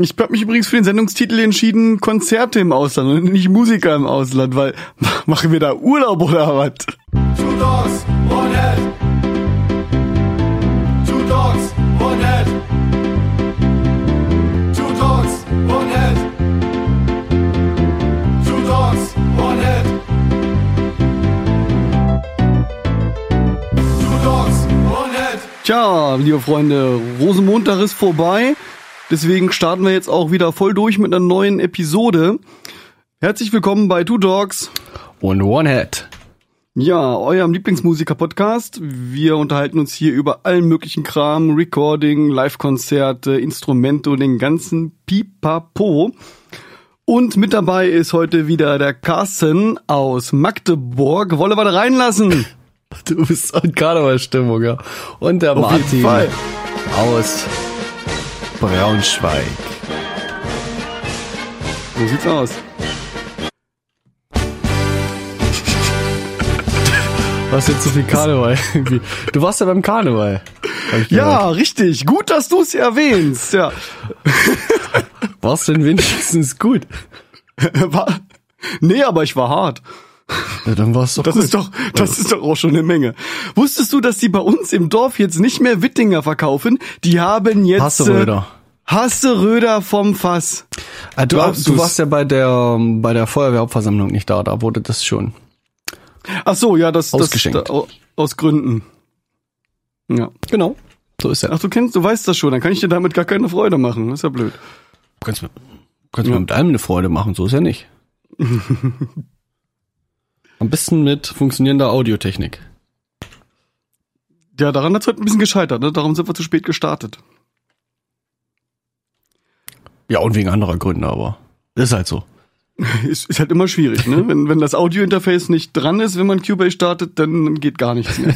Ich habe mich übrigens für den Sendungstitel entschieden, Konzerte im Ausland und nicht Musiker im Ausland, weil machen wir da Urlaub oder was? Two dogs, one head. Two dogs, one head. Two dogs, one head. Two dogs, one head. Two dogs, one head. Tja, liebe Freunde, Rosenmontag ist vorbei. Deswegen starten wir jetzt auch wieder voll durch mit einer neuen Episode. Herzlich willkommen bei Two Dogs. Und One Head. Ja, eurem Lieblingsmusiker-Podcast. Wir unterhalten uns hier über allen möglichen Kram, Recording, Live-Konzerte, Instrumente und den ganzen Pipapo. Und mit dabei ist heute wieder der Carsten aus Magdeburg. Wolle wir da reinlassen? Du bist in Karnevalstimmung, ja. Und der Auf jeden Martin Fall. aus Braunschweig. So sieht's aus. Was jetzt so viel Karneval? irgendwie? du warst ja beim Karneval. Ja, richtig. Gut, dass du es erwähnst. Ja. War's denn wenigstens gut? War, nee, aber ich war hart. Ja, dann war's doch Das gut. ist doch, das ist doch auch schon eine Menge. Wusstest du, dass die bei uns im Dorf jetzt nicht mehr Wittinger verkaufen? Die haben jetzt Hasseröder. Äh, Hasseröder vom Fass. Ah, du, du warst ja bei der bei der Feuerwehrhauptversammlung nicht da, da wurde das schon. Ach so, ja, das, das Ausgeschenkt. da, au- aus Gründen. Ja. Genau. So ist ja. Ach, du kennst, du weißt das schon, dann kann ich dir damit gar keine Freude machen. Das ist ja blöd. kannst mir, kannst mir mit allem eine Freude machen, so ist ja nicht. Am besten mit funktionierender Audiotechnik. Ja, daran hat's heute ein bisschen gescheitert, ne? Darum sind wir zu spät gestartet. Ja, und wegen anderer Gründe, aber ist halt so. Ist, ist halt immer schwierig, ne? wenn, wenn das Audiointerface nicht dran ist, wenn man Cubase startet, dann geht gar nichts mehr.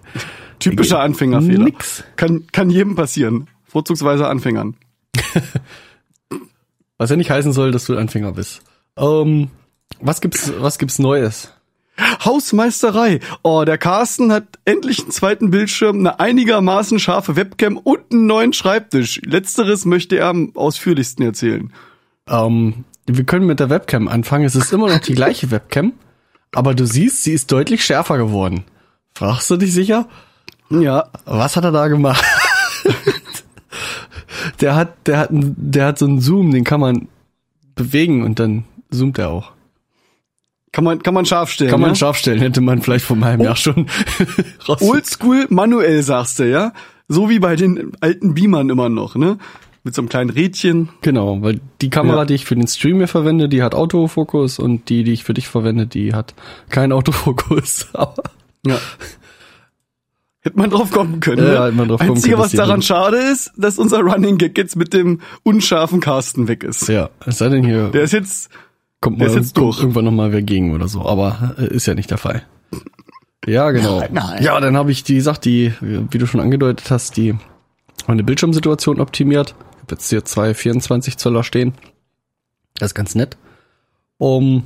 Typischer Anfängerfehler. Nix. Kann, kann jedem passieren. Vorzugsweise Anfängern. Was ja nicht heißen soll, dass du Anfänger bist. Ähm, was gibt's, was gibt's Neues? Hausmeisterei. Oh, der Carsten hat endlich einen zweiten Bildschirm, eine einigermaßen scharfe Webcam und einen neuen Schreibtisch. Letzteres möchte er am ausführlichsten erzählen. Ähm, wir können mit der Webcam anfangen. Es ist immer noch die gleiche Webcam, aber du siehst, sie ist deutlich schärfer geworden. Fragst du dich sicher? Ja, Was hat er da gemacht? der hat, der hat, der hat so einen Zoom, den kann man bewegen und dann zoomt er auch. Kann man, kann man scharf stellen. Kann man ja? scharf stellen, hätte man vielleicht vor meinem Jahr schon raus. Oldschool manuell, sagst du, ja? So wie bei den alten Beamern immer noch, ne? Mit so einem kleinen Rädchen. Genau, weil die Kamera, Ja. die ich für den Stream hier verwende, die hat Autofokus und die, die ich für dich verwende, die hat keinen Autofokus. Aber Ja. Hätte man drauf kommen können. Ja, ne? hätte man drauf kommen Einzige, können, was daran drin- schade ist, dass unser Running Gag jetzt mit dem unscharfen Carsten weg ist. ja, es sei denn hier Der ist jetzt, kommt mal irgendwann noch mal wer gegen oder so, aber äh, ist ja nicht der Fall. Ja, genau. Nein, nein. Ja, dann habe ich die Sache, die, wie du schon angedeutet hast, die meine Bildschirmsituation optimiert. Ich habe jetzt hier zwei 24 Zöller stehen. Das ist ganz nett. Um,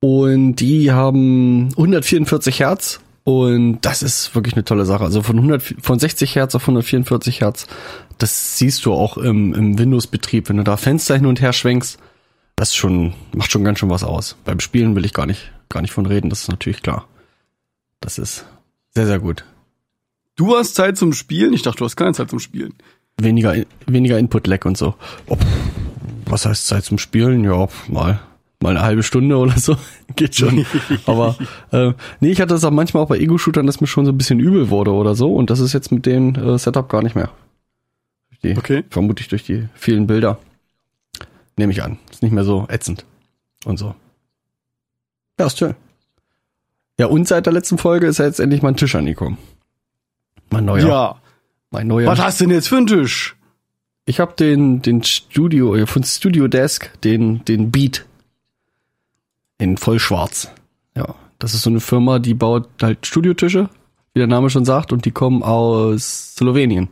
und die haben 144 Hertz und das ist wirklich eine tolle Sache. Also von 100, von 60 Hertz auf 144 Hertz, das siehst du auch im, im Windows-Betrieb, wenn du da Fenster hin und her schwenkst. Das schon, macht schon ganz schön was aus. Beim Spielen will ich gar nicht, gar nicht von reden, das ist natürlich klar. Das ist sehr, sehr gut. du hast Zeit zum Spielen. Ich dachte, du hast keine Zeit zum Spielen. Weniger, weniger Input-Lag und so. Ob, was heißt Zeit zum Spielen? Ja, mal, mal eine halbe Stunde oder so. Geht schon. Aber äh, nee, ich hatte das auch manchmal auch bei Ego-Shootern, dass mir schon so ein bisschen übel wurde oder so. Und das ist jetzt mit dem äh, Setup gar nicht mehr. Die, Okay. Vermutlich durch die vielen Bilder. Nehme ich an. Ist nicht mehr so ätzend. Und so. Ja, ist schön. Ja, und seit der letzten Folge ist ja jetzt endlich mein Tisch angekommen. Mein neuer. Ja. Mein neuer. Was hast du denn jetzt für einen Tisch? Ich habe den den Studio äh, von Studio Desk den den Beat in voll schwarz. Ja, das ist so eine Firma, die baut halt Studiotische, wie der Name schon sagt, und die kommen aus Slowenien.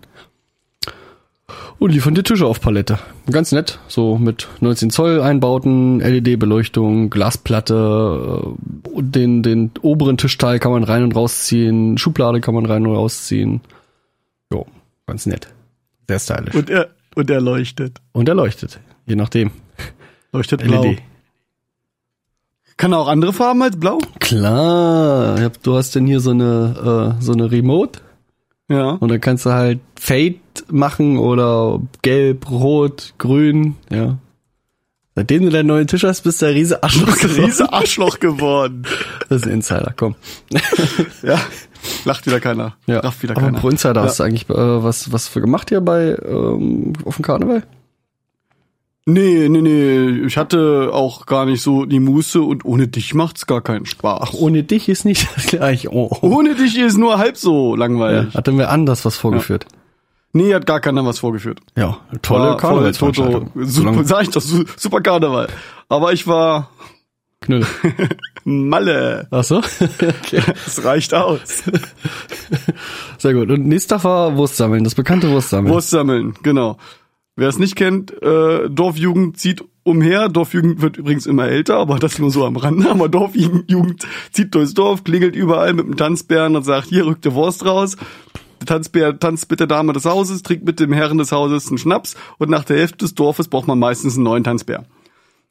Und liefern die Tische auf Palette. Ganz nett, so mit 19 Zoll Einbauten, LED-Beleuchtung, Glasplatte, äh, den, den oberen Tischteil kann man rein und rausziehen, Schublade kann man rein und rausziehen. Jo, ganz nett. Sehr stylisch. Und er, Und er leuchtet. Und er leuchtet. Je nachdem. Leuchtet blau. LED. Kann er auch andere Farben als blau? Klar. Du hast denn hier so eine, äh, so eine Remote. Ja. Und dann kannst du halt Fade machen oder gelb, rot, grün, ja. Seitdem du deinen neuen Tisch hast, bist du ein riese Arschloch geworden. Riese Arschloch geworden. Das ist ein Insider, komm. Ja. Lacht wieder keiner. Ja. Lacht wieder Aber keiner. pro Insider Ja. hast du eigentlich äh, was, was für gemacht hier bei ähm, auf dem Karneval? Nee, nee, nee. Ich hatte auch gar nicht so die Muße und ohne dich macht's gar keinen Spaß. Ach, ohne dich ist nicht das gleich. Oh, oh. ohne dich ist nur halb so Ja, langweilig. hatten wir anders was vorgeführt. Nee, hat gar keiner was vorgeführt. Ja, tolle. So Super, sag ich doch, su- super Karneval. Aber ich war Knülle. Malle. Ach so? okay. Das reicht aus. Sehr gut. Und nächster Tag war Wurstsammeln, das bekannte Wurstsammeln. Wurst sammeln, genau. Wer es nicht kennt, äh, Dorfjugend zieht umher. Dorfjugend wird übrigens immer älter, aber das nur so am Rande. Aber Dorfjugend zieht durchs Dorf, klingelt überall mit dem Tanzbären und sagt, hier rückt der Wurst raus. Der Tanzbär tanzt mit der Dame des Hauses, trinkt mit dem Herren des Hauses einen Schnaps und nach der Hälfte des Dorfes braucht man meistens einen neuen Tanzbär.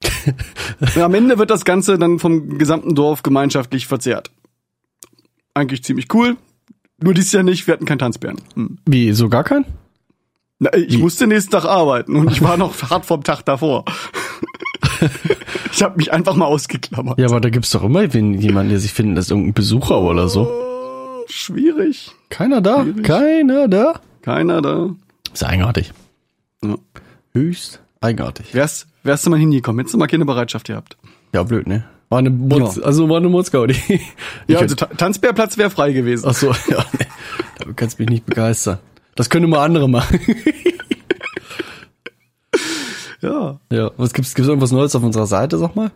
am Ende wird das Ganze dann vom gesamten Dorf gemeinschaftlich verzehrt. Eigentlich ziemlich cool. Nur dies Jahr nicht, wir hatten keinen Tanzbären. Hm. Wie, so gar kein? Na, ich musste nächsten Tag arbeiten und ich war noch hart vom Tag davor. ich habe mich einfach mal ausgeklammert. Ja, aber da gibt's doch immer jemanden, der sich findet, das ist irgendein Besucher oder so. Oh, schwierig. Keiner da? Keiner da? Keiner da. Ist eigenartig. Ja. Höchst eigenartig. Wärst, wärst du mal hingekommen, hättest du mal keine Bereitschaft gehabt. Ja, blöd, ne? War eine Murz, Ja. also war eine Murzgaudi. Ja, also Ta Tanzbärplatz wäre frei gewesen. Ach so, ja. Nee. Du kannst mich nicht begeistern. Das können mal andere machen. Ja. ja. Was gibt's, gibt's irgendwas Neues auf unserer Seite, sag mal?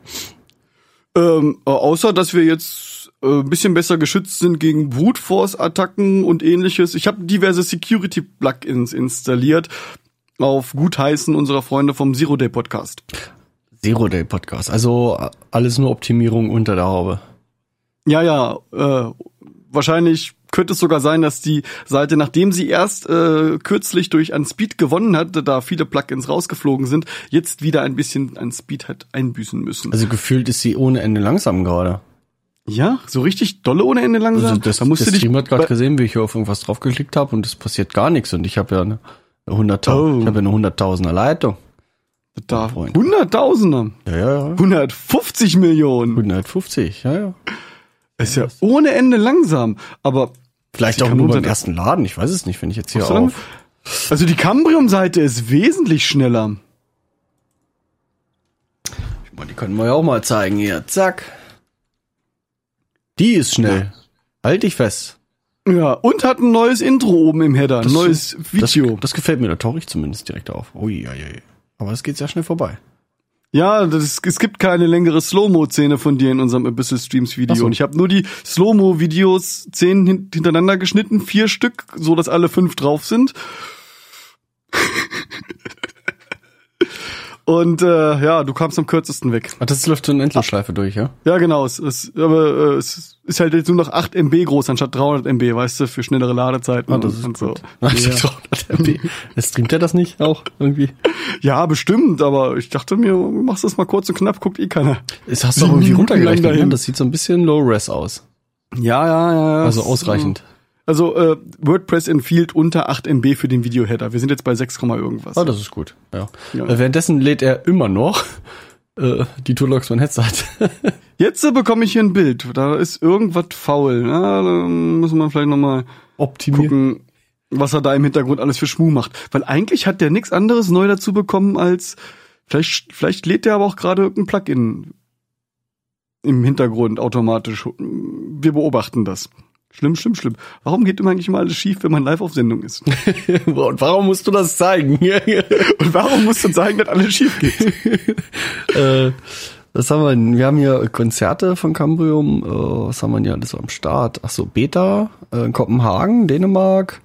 Ähm, äh, außer, dass wir jetzt äh, ein bisschen besser geschützt sind gegen Brute Force Attacken und ähnliches. Ich habe diverse Security Plugins installiert auf Gutheißen unserer Freunde vom Zero Day Podcast. Zero Day Podcast. Also äh, alles nur Optimierung unter der Haube. Ja, ja, äh, wahrscheinlich könnte es sogar sein, dass die Seite, nachdem sie erst äh, kürzlich durch an Speed gewonnen hat, da viele Plugins rausgeflogen sind, jetzt wieder ein bisschen an Speed hat einbüßen müssen. Also gefühlt ist sie ohne Ende langsam gerade. Ja, so richtig dolle ohne Ende langsam. Also das, da musst der du dich Stream hat gerade gesehen, wie ich hier auf irgendwas draufgeklickt habe und es passiert gar nichts und ich habe ja eine 100.000 Oh. ich habe ja eine 100.000er Leitung. da Freund. Hunderttausender, Ja, ja, ja. 150 Millionen. 150, ja, ja. ist ja ohne Ende langsam. Aber Vielleicht auch nur beim ersten Laden, ich weiß es nicht, wenn ich jetzt hier lang- auf. also die Cambrium-Seite ist wesentlich schneller. Boah, Die können wir ja auch mal zeigen hier. Zack. Die ist schnell. Halt dich fest. Ja, und hat ein neues Intro oben im Header, ein neues Video. Das, das gefällt mir, da tauche ich zumindest direkt auf. Ui, ui, ui. Aber es geht sehr schnell vorbei. Ja, das, es gibt keine längere Slow-Mo-Szene von dir in unserem Abyssal Streams Video. So. Und ich habe nur die Slow-Mo-Videos zehn hin hintereinander geschnitten, vier Stück, so dass alle fünf drauf sind. Und äh, ja, du kamst am kürzesten weg. Ach, das läuft so in Endlosschleife durch, ja? Ja, genau. Es, es, aber äh, es ist halt jetzt nur noch 8 MB groß anstatt 300 MB, weißt du, für schnellere Ladezeiten Ah, das ist und so. Ja. Streamt er das nicht auch irgendwie? Ja, bestimmt, aber ich dachte mir, machst das mal kurz und knapp, guckt eh keiner. Es hast du auch irgendwie runtergerechnet, ne? Das sieht so ein bisschen low-res aus. Ja, ja, ja. Also ausreichend. Also äh, WordPress empfiehlt unter 8 MB für den Videoheader. Wir sind jetzt bei 6, irgendwas. Ah, das ist gut, ja. Ja. Äh, währenddessen lädt er immer noch äh, die Toolbox von Headset. Jetzt äh, bekomme ich hier ein Bild. Da ist irgendwas faul. Na, da müssen wir vielleicht nochmal gucken, was er da im Hintergrund alles für Schmuh macht. Weil eigentlich hat der nichts anderes neu dazu bekommen als vielleicht, vielleicht lädt der aber auch gerade irgendein Plugin im Hintergrund automatisch. Wir beobachten das. Schlimm, schlimm, schlimm. Warum geht immer eigentlich immer alles schief, wenn man live auf Sendung ist? Und warum musst du das zeigen? Und warum musst du sagen, dass alles schief geht? äh, was haben wir denn? Wir haben hier Konzerte von Cambrium. Äh, was haben wir denn hier alles am Start? Ach so, Beta äh, in Kopenhagen, Dänemark,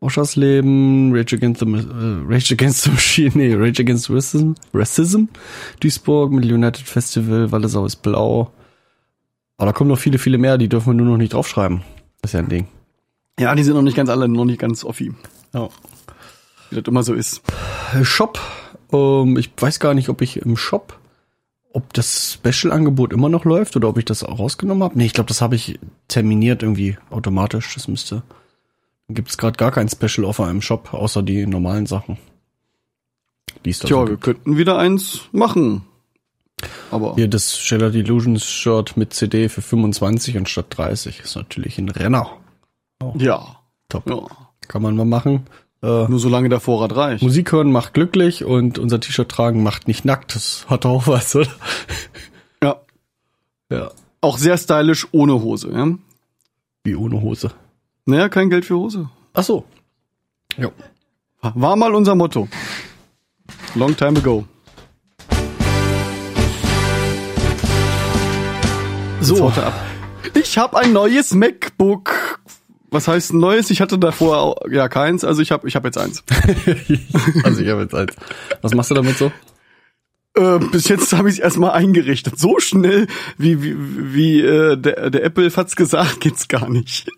Oschersleben, Rage Against the, äh, Rage Against the Machine, nee, Rage Against Racism, Racism, Duisburg mit United Festival, Wallisau ist blau. Aber da kommen noch viele, viele mehr, die dürfen wir nur noch nicht draufschreiben. Das ist ja ein Ding. Ja, die sind noch nicht ganz alle, noch nicht ganz offi. Ja. Wie das immer so ist. Shop. Ähm, ich weiß gar nicht, ob ich im Shop, ob das Special-Angebot immer noch läuft oder ob ich das auch rausgenommen habe. Nee, ich glaube, das habe ich terminiert irgendwie automatisch. Das müsste. Gibt es gerade gar kein Special-Offer im Shop, außer die normalen Sachen. Die Tja, wir könnten wieder eins machen. Aber Hier das Shattered Illusions Shirt mit CD für 25 anstatt 30 ist natürlich ein Renner. ja, Top. ja. Kann man mal machen. Äh, Nur solange der Vorrat reicht. Musik hören macht glücklich und unser T-Shirt tragen macht nicht nackt. Das hat auch was, oder? Ja. Ja. Auch sehr stylisch ohne Hose, ja. Wie ohne Hose. Naja, kein Geld für Hose. Ach so. Ja. War mal unser Motto. Long time ago. So, ich habe ein neues MacBook. Was heißt ein neues? Ich hatte davor auch, ja keins, also ich habe ich hab jetzt eins. also ich habe jetzt eins. Was machst du damit so? Äh, bis jetzt habe ich es erstmal eingerichtet. So schnell, wie, wie, wie äh, der, der Apple hat's gesagt, geht's gar nicht.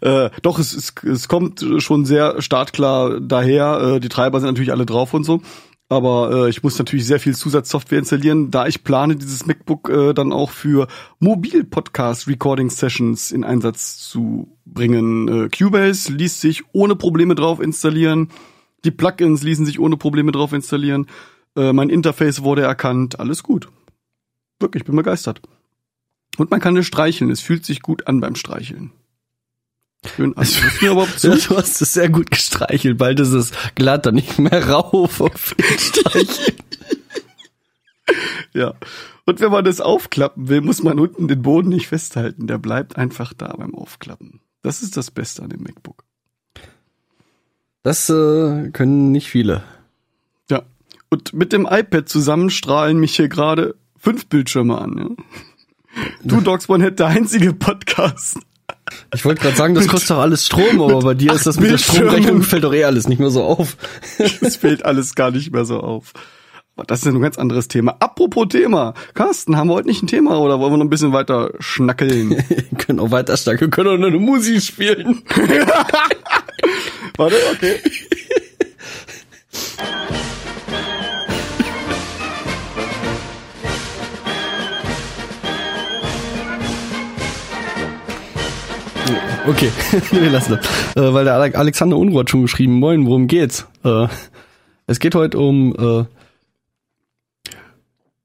Äh, doch, es, es, es kommt schon sehr startklar daher. Äh, die Treiber sind natürlich alle drauf und so. Aber äh, ich muss natürlich sehr viel Zusatzsoftware installieren, da ich plane, dieses MacBook äh, dann auch für Mobil-Podcast-Recording-Sessions in Einsatz zu bringen. Äh, Cubase ließ sich ohne Probleme drauf installieren. Die Plugins ließen sich ohne Probleme drauf installieren. Äh, mein Interface wurde erkannt. Alles gut. Wirklich, bin begeistert. Und man kann es streicheln. Es fühlt sich gut an beim Streicheln. Schön an. Hörst du mir überhaupt zu? Ja, du hast es sehr gut gestreichelt. Bald ist es glatt und nicht mehr den Streicheln. Ja. Und wenn man das aufklappen will, muss man unten den Boden nicht festhalten. Der bleibt einfach da beim Aufklappen. Das ist das Beste an dem MacBook. Das äh, können nicht viele. Ja. Und mit dem iPad zusammen strahlen mich hier gerade fünf Bildschirme an. Ja? Du Dogs One Head, der einzige Podcast. Ich wollte gerade sagen, das kostet doch alles Strom, aber bei dir ist das mit der. Stromrechnung fällt doch eh alles nicht mehr so auf. Es fällt alles gar nicht mehr so auf. Aber das ist ja ein ganz anderes Thema. Apropos Thema. Carsten, haben wir heute nicht ein Thema oder wollen wir noch ein bisschen weiter schnackeln? Wir können auch weiter stark, wir können auch nur eine Musik spielen. Warte, okay. Okay, wir lassen das. Äh, weil der Ale- Alexander Unruh hat schon geschrieben, moin, worum geht's? Äh, es geht heute um, äh,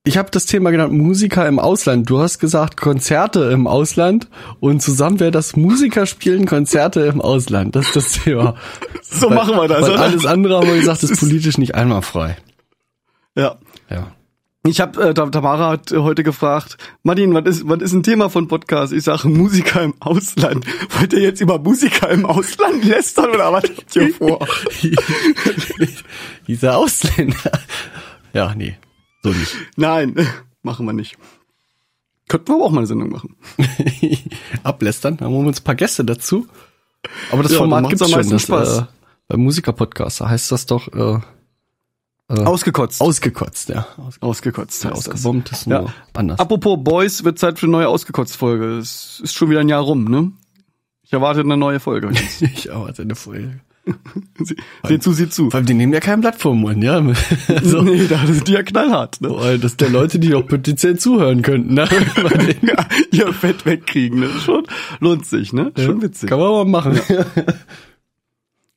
ich habe das Thema genannt, Musiker im Ausland. Du hast gesagt, Konzerte im Ausland und zusammen wäre das Musiker spielen Konzerte im Ausland. Das ist das Thema. So machen wir das, Weil oder? alles andere haben wir gesagt, ist politisch nicht einwandfrei. Ja. Ja. Ich habe äh, Tam- Tamara hat äh, heute gefragt, Martin, was ist, was ist ein Thema von Podcast? Ich sage Musiker im Ausland. Wollt ihr jetzt über Musiker im Ausland lästern oder was habt ihr vor? Dieser Ausländer. Ja, nee, so nicht. Nein, machen wir nicht. Könnten wir aber auch mal eine Sendung machen. Ablästern, dann holen wir uns ein paar Gäste dazu. Aber das Ja, Format gibt's am schon. meisten Das, Spaß. äh, beim Musiker-Podcast da heißt das doch äh, Ausgekotzt. ausgekotzt, ja. Ausge Ausgekotzt. das. ausgebombt ist Ja. anders. Apropos Boys, wird Zeit für eine neue Ausgekotzt-Folge. Es ist schon wieder ein Jahr rum, ne? Ich erwarte eine neue Folge. ich erwarte eine Folge. Sie- Seh zu, sieh zu. Vor allem, die nehmen ja kein Blatt vom Mund, ja. Also, Nee, da sind die ja knallhart, ne? weil das der Leute, die doch potenziell zuhören könnten, ne? Ja, ihr Fett wegkriegen, ne? Schon lohnt sich, ne? Schon witzig. Kann man mal machen.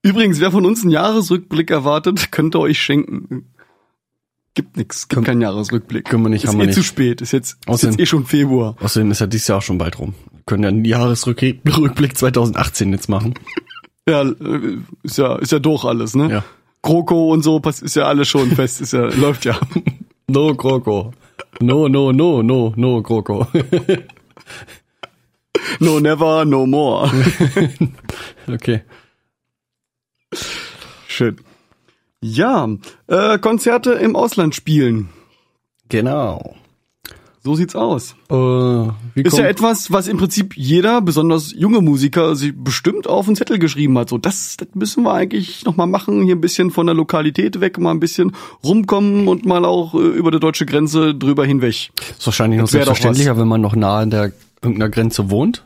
Übrigens, wer von uns einen Jahresrückblick erwartet, könnt ihr euch schenken. Gibt nix, gibt keinen Jahresrückblick. Können wir nicht, ist haben eh wir zu nicht. spät, ist jetzt, ist Außerdem- jetzt eh schon Februar. Außerdem ist ja dieses Jahr auch schon bald rum. Wir können ja einen Jahresrückblick 2018 jetzt machen. Ja, äh, ist ja, ist ja durch alles, ne? Ja. GroKo und so, ist ja alles schon fest, ist ja, läuft ja. No Kroko. No, no, no, no, no Kroko. No never, no more. okay. Schön. Ja, äh, Konzerte im Ausland spielen. Genau. So sieht's aus. Äh, Ist ja etwas, was im Prinzip jeder, besonders junge Musiker, sich bestimmt auf den Zettel geschrieben hat. So, das, das müssen wir eigentlich noch mal machen, hier ein bisschen von der Lokalität weg, mal ein bisschen rumkommen und mal auch äh, über die deutsche Grenze drüber hinweg. ist wahrscheinlich noch selbstverständlicher, wenn man noch nah an der irgendeiner Grenze wohnt.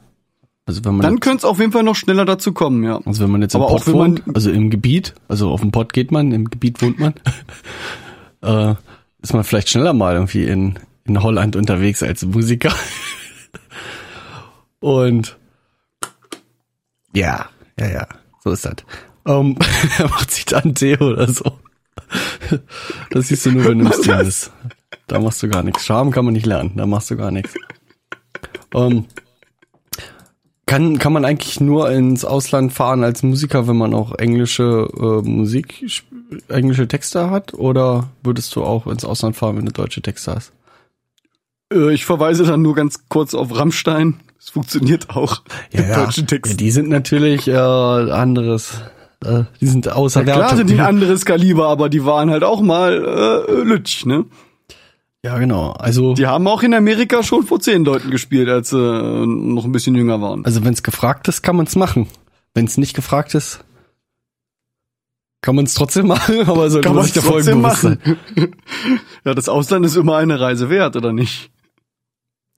Also wenn man Dann könnte es auf jeden Fall noch schneller dazu kommen, ja. also wenn man jetzt im aber Pott auch wenn wohnt, also im Gebiet, also auf dem Pott geht man, im Gebiet wohnt man, äh, ist man vielleicht schneller mal irgendwie in, in Holland unterwegs als Musiker. Und ja, ja, ja, so ist das. Ähm, er macht sich dann Tee oder so. Das siehst du nur, wenn du im? Stream bist. Da machst du gar nichts. Charme kann man nicht lernen, da machst du gar nichts. Ähm, kann, kann man eigentlich nur ins Ausland fahren als Musiker, wenn man auch englische äh, Musik, englische Texte hat? Oder würdest du auch ins Ausland fahren, wenn du deutsche Texte hast? Äh, Ich verweise dann nur ganz kurz auf Rammstein. Es funktioniert auch mit deutschen Ja, Texten. die sind natürlich äh, anderes. Äh, die sind außer Klar Wert. sind die ein anderes Kaliber, aber die waren halt auch mal äh, Lütsch, ne? Ja, genau. Also, Die haben auch in Amerika schon vor zehn Leuten gespielt, als sie äh, noch ein bisschen jünger waren. also wenn es gefragt ist, kann man es machen. Wenn es nicht gefragt ist, kann man es trotzdem machen, aber sollte Kann man sich trotzdem Folgen bewusst machen. ja, das Ausland ist immer eine Reise wert, oder nicht?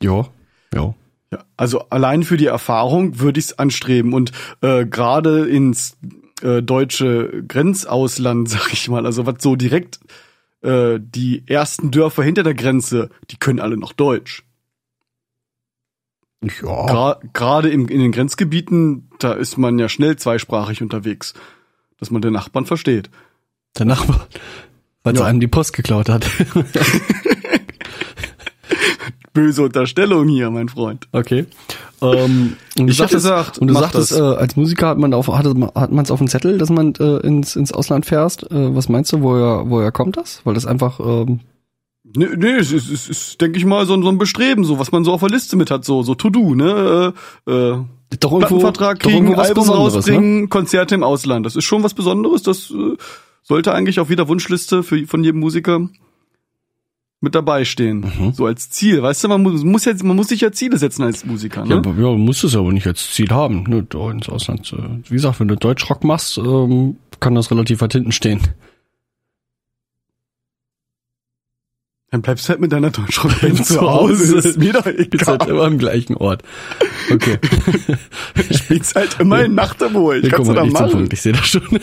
Ja, ja. Ja, also allein für die Erfahrung würde ich es anstreben und äh, gerade ins äh, deutsche Grenzausland, sag ich mal, also was so direkt äh, die ersten Dörfer hinter der Grenze, die können alle noch Deutsch. Ja, Gerade in den Grenzgebieten, da ist man ja schnell zweisprachig unterwegs, dass man den Nachbarn versteht. der Nachbar, weil Ja. er einem die Post geklaut hat. Böse Unterstellung hier, mein Freund. Okay. Ähm, und du Ich sagtest, gesagt, und du sagtest, äh, als Musiker hat man auf, hat, hat man es auf dem Zettel, dass man äh, ins, ins Ausland fährst. Äh, was meinst du, woher, woher kommt das? Weil das einfach, ähm, Nee, nee, es ist, es ist denke ich mal, so, ein- so ein Bestreben, so was man so auf der Liste mit hat, so, so To-Do, ne? Äh, äh, doch irgendwo, Plattenvertrag doch kriegen, irgendwo was Album ne? rausbringen, Konzerte im Ausland. Das ist schon was Besonderes. Das äh, sollte eigentlich auf jeder Wunschliste für, von jedem Musiker mit dabei stehen. Mhm. So als Ziel. Weißt du, man muss, muss jetzt, man muss sich ja Ziele setzen als Musiker. Ja, Ne? aber, ja, musst es aber nicht als Ziel haben, ne, ins Ausland. Äh, wie gesagt, wenn du Deutschrock machst, ähm, kann das relativ weit hinten stehen. Dann bleibst du halt mit deiner Deutschrockband Zu zu Hause. Ist mir doch Bist halt egal. immer am gleichen Ort. Okay. Spielst halt immer in Nachtruhe. Ich Wir kannst du halt da nicht zum machen. Punkt, ich sehe das schon.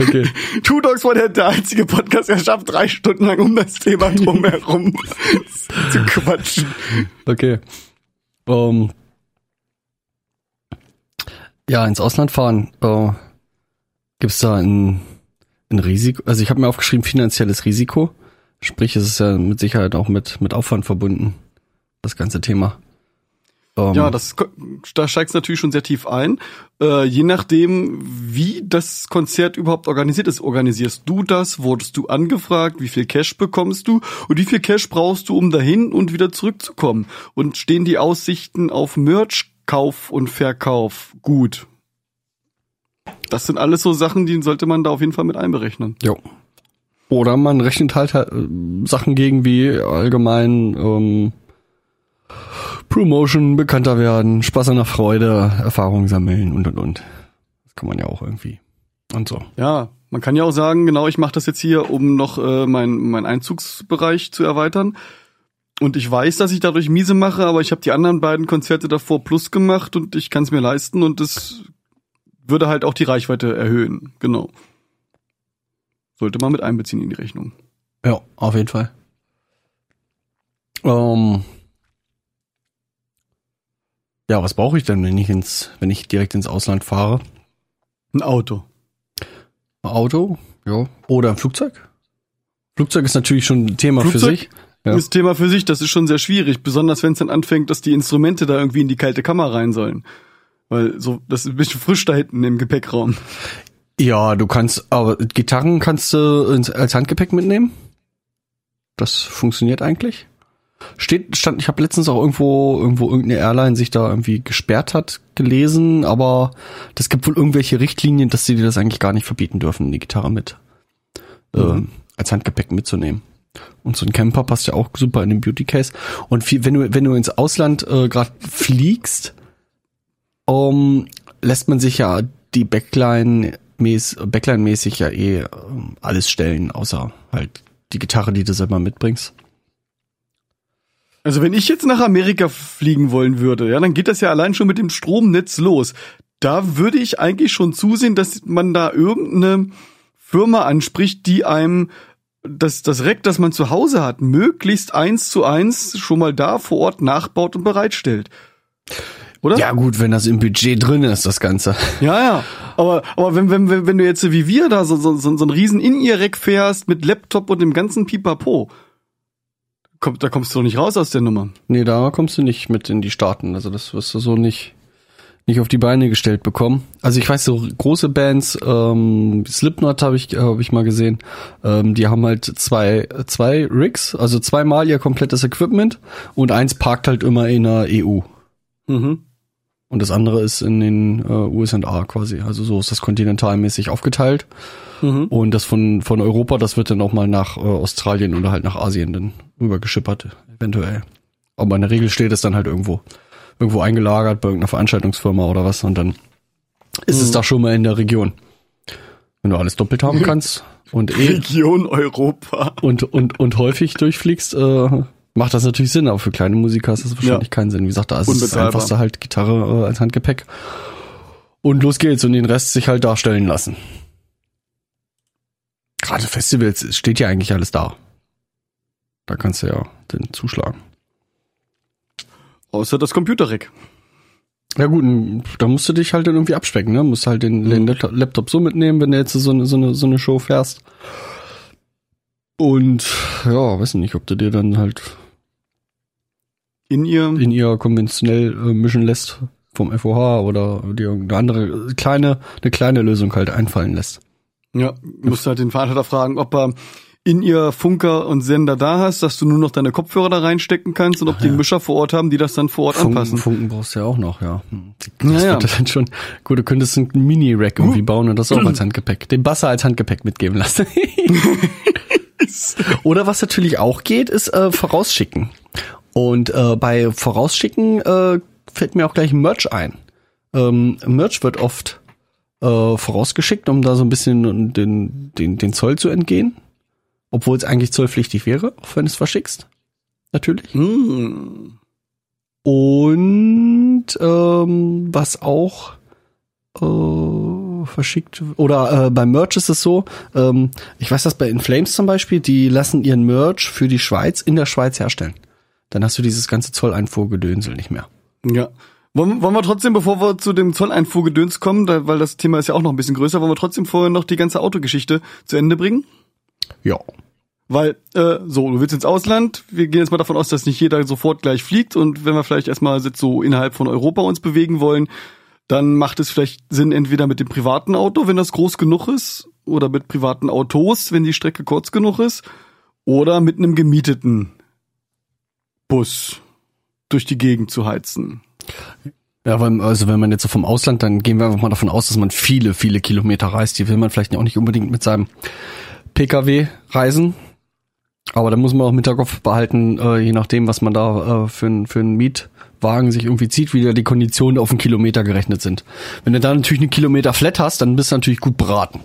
okay. Two Dogs One Head, der einzige Podcast, der schafft drei Stunden lang um das Thema drumherum zu quatschen. Okay. Ähm, ja, ins Ausland fahren. Äh, Gibt es da ein, ein Risiko? Also ich habe mir aufgeschrieben, finanzielles Risiko. Sprich, es ist ja mit Sicherheit auch mit, mit Aufwand verbunden, das ganze Thema. Ähm, Ja, das, da steigst du natürlich schon sehr tief ein. Äh, je nachdem, wie das Konzert überhaupt organisiert ist, organisierst du das? Wurdest du angefragt? Wie viel Cash bekommst du? Und wie viel Cash brauchst du, um dahin und wieder zurückzukommen? Und stehen die Aussichten auf Merch-Kauf und Verkauf gut? Das sind alles so Sachen, die sollte man da auf jeden Fall mit einberechnen. Jo. Oder man rechnet halt, halt Sachen gegen wie allgemein ähm, Promotion, bekannter werden, Spaß an der Freude, Erfahrung sammeln und und und. Das kann man ja auch irgendwie. Und so. Ja, man kann ja auch sagen, genau, ich mache das jetzt hier, um noch äh, mein, mein Einzugsbereich zu erweitern. Und ich weiß, dass ich dadurch miese mache, aber ich habe die anderen beiden Konzerte davor plus gemacht und ich kann es mir leisten und es würde halt auch die Reichweite erhöhen. Genau. Sollte man mit einbeziehen in die Rechnung. Ja, auf jeden Fall. Ähm, ja, was brauche ich denn, wenn ich ins, wenn ich direkt ins Ausland fahre? Ein Auto. Ein Auto, ja. Oder ein Flugzeug? Flugzeug ist natürlich schon ein Thema für Flugzeug? sich. Ja. Das Thema für sich, das ist schon sehr schwierig, besonders wenn es dann anfängt, dass die Instrumente da irgendwie in die kalte Kammer rein sollen. Weil so, das ist ein bisschen frisch da hinten im Gepäckraum. Ja, du kannst, aber Gitarren kannst du als Handgepäck mitnehmen. Das funktioniert eigentlich. Steht, stand, ich habe letztens auch irgendwo, irgendwo irgendeine Airline sich da irgendwie gesperrt hat, gelesen, aber das gibt wohl irgendwelche Richtlinien, dass sie dir das eigentlich gar nicht verbieten dürfen, die Gitarre mit äh, als Handgepäck mitzunehmen. Und so ein Camper passt ja auch super in den Beauty Case. Und viel, wenn du, wenn du ins Ausland äh, gerade fliegst, um, lässt man sich ja die Backline mäß, Backline-mäßig ja eh ähm, alles stellen, außer halt die Gitarre, die du selber mitbringst. Also wenn ich jetzt nach Amerika fliegen wollen würde, ja, dann geht das ja allein schon mit dem Stromnetz los. Da würde ich eigentlich schon zusehen, dass man da irgendeine Firma anspricht, die einem das, das Rack, das man zu Hause hat, möglichst eins zu eins schon mal da vor Ort nachbaut und bereitstellt. Oder? Ja gut, wenn das im Budget drin ist, das Ganze. Ja, ja. Aber, aber wenn, wenn, wenn wenn du jetzt wie wir da so, so, so, so ein riesen In-Ear-Rack fährst mit Laptop und dem ganzen Pipapo, komm, da kommst du nicht raus aus der Nummer. Nee, da kommst du nicht mit in die Staaten. Also das wirst du so nicht, nicht auf die Beine gestellt bekommen. Also ich weiß, so große Bands, ähm, Slipknot habe ich, hab ich mal gesehen, ähm, die haben halt zwei, zwei Rigs, also zweimal ihr komplettes Equipment und eins parkt halt immer in der EU. Mhm. Und das andere ist in den äh, USA quasi. Also so ist das kontinentalmäßig aufgeteilt. Mhm. Und das von, von Europa, das wird dann auch mal nach äh, Australien oder halt nach Asien dann rübergeschippert, eventuell. Aber in der Regel steht es dann halt irgendwo, irgendwo eingelagert bei irgendeiner Veranstaltungsfirma oder was und dann ist es da schon mal in der Region. Wenn du alles doppelt haben kannst und eh Region Europa. und, und, und häufig durchfliegst, äh, macht das natürlich Sinn, aber für kleine Musiker ist das wahrscheinlich Ja. keinen Sinn. Wie gesagt, da ist es einfachste halt Gitarre äh, als Handgepäck. Und los geht's und den Rest sich halt darstellen lassen. Gerade Festivals es steht ja eigentlich alles da. Da kannst du ja den zuschlagen. Außer das Computerrack. Ja gut, da musst du dich halt dann irgendwie abspecken, ne? Musst halt den, den Laptop- Laptop so mitnehmen, wenn du jetzt so eine, so eine, so eine Show fährst. Und ja, weiß nicht, ob du dir dann halt In ihr. in ihr konventionell äh, mischen lässt vom FOH oder dir irgendeine andere kleine, eine kleine Lösung halt einfallen lässt. Ja, musst halt den Veranstalter fragen, ob er in ihr Funker und Sender da hast, dass du nur noch deine Kopfhörer da reinstecken kannst und ob die einen Mischer vor Ort haben, die das dann vor Ort Funken, anpassen. Funken brauchst du ja auch noch, ja. Hm. Das Ja, ja. wird dann schon, gut, du könntest ein Mini-Rack irgendwie bauen und das auch als Handgepäck, den Basser als Handgepäck mitgeben lassen. Oder was natürlich auch geht, ist äh, vorausschicken. Und äh, bei vorausschicken äh, fällt mir auch gleich Merch ein. Ähm, Merch wird oft äh, vorausgeschickt, um da so ein bisschen den, den, den Zoll zu entgehen. Obwohl es eigentlich zollpflichtig wäre, auch wenn es verschickst. Natürlich. Hm. Und ähm, was auch äh, verschickt oder äh, beim Merch ist es so, ähm, ich weiß das bei Inflames zum Beispiel, die lassen ihren Merch für die Schweiz in der Schweiz herstellen. Dann hast du dieses ganze Zolleinfuhrgedönsel nicht mehr. Ja. Wollen, wollen wir trotzdem, bevor wir zu dem Zolleinfuhrgedöns kommen, da, weil das Thema ist ja auch noch ein bisschen größer, wollen wir trotzdem vorher noch die ganze Autogeschichte zu Ende bringen? Ja. Weil, äh, so, du willst ins Ausland, wir gehen jetzt mal davon aus, dass nicht jeder sofort gleich fliegt und wenn wir vielleicht erstmal jetzt so innerhalb von Europa uns bewegen wollen, dann macht es vielleicht Sinn, entweder mit dem privaten Auto, wenn das groß genug ist, oder mit privaten Autos, wenn die Strecke kurz genug ist, oder mit einem gemieteten Bus durch die Gegend zu heizen. Ja, weil, also wenn man jetzt so vom Ausland, dann gehen wir einfach mal davon aus, dass man viele, viele Kilometer reist. Die will man vielleicht auch nicht unbedingt mit seinem Pkw reisen. Aber da muss man auch im Hinterkopf behalten, äh, je nachdem, was man da äh, für, für einen Mietwagen sich irgendwie zieht, wie da die Konditionen auf einen Kilometer gerechnet sind. Wenn du da natürlich einen Kilometer flat hast, dann bist du natürlich gut beraten.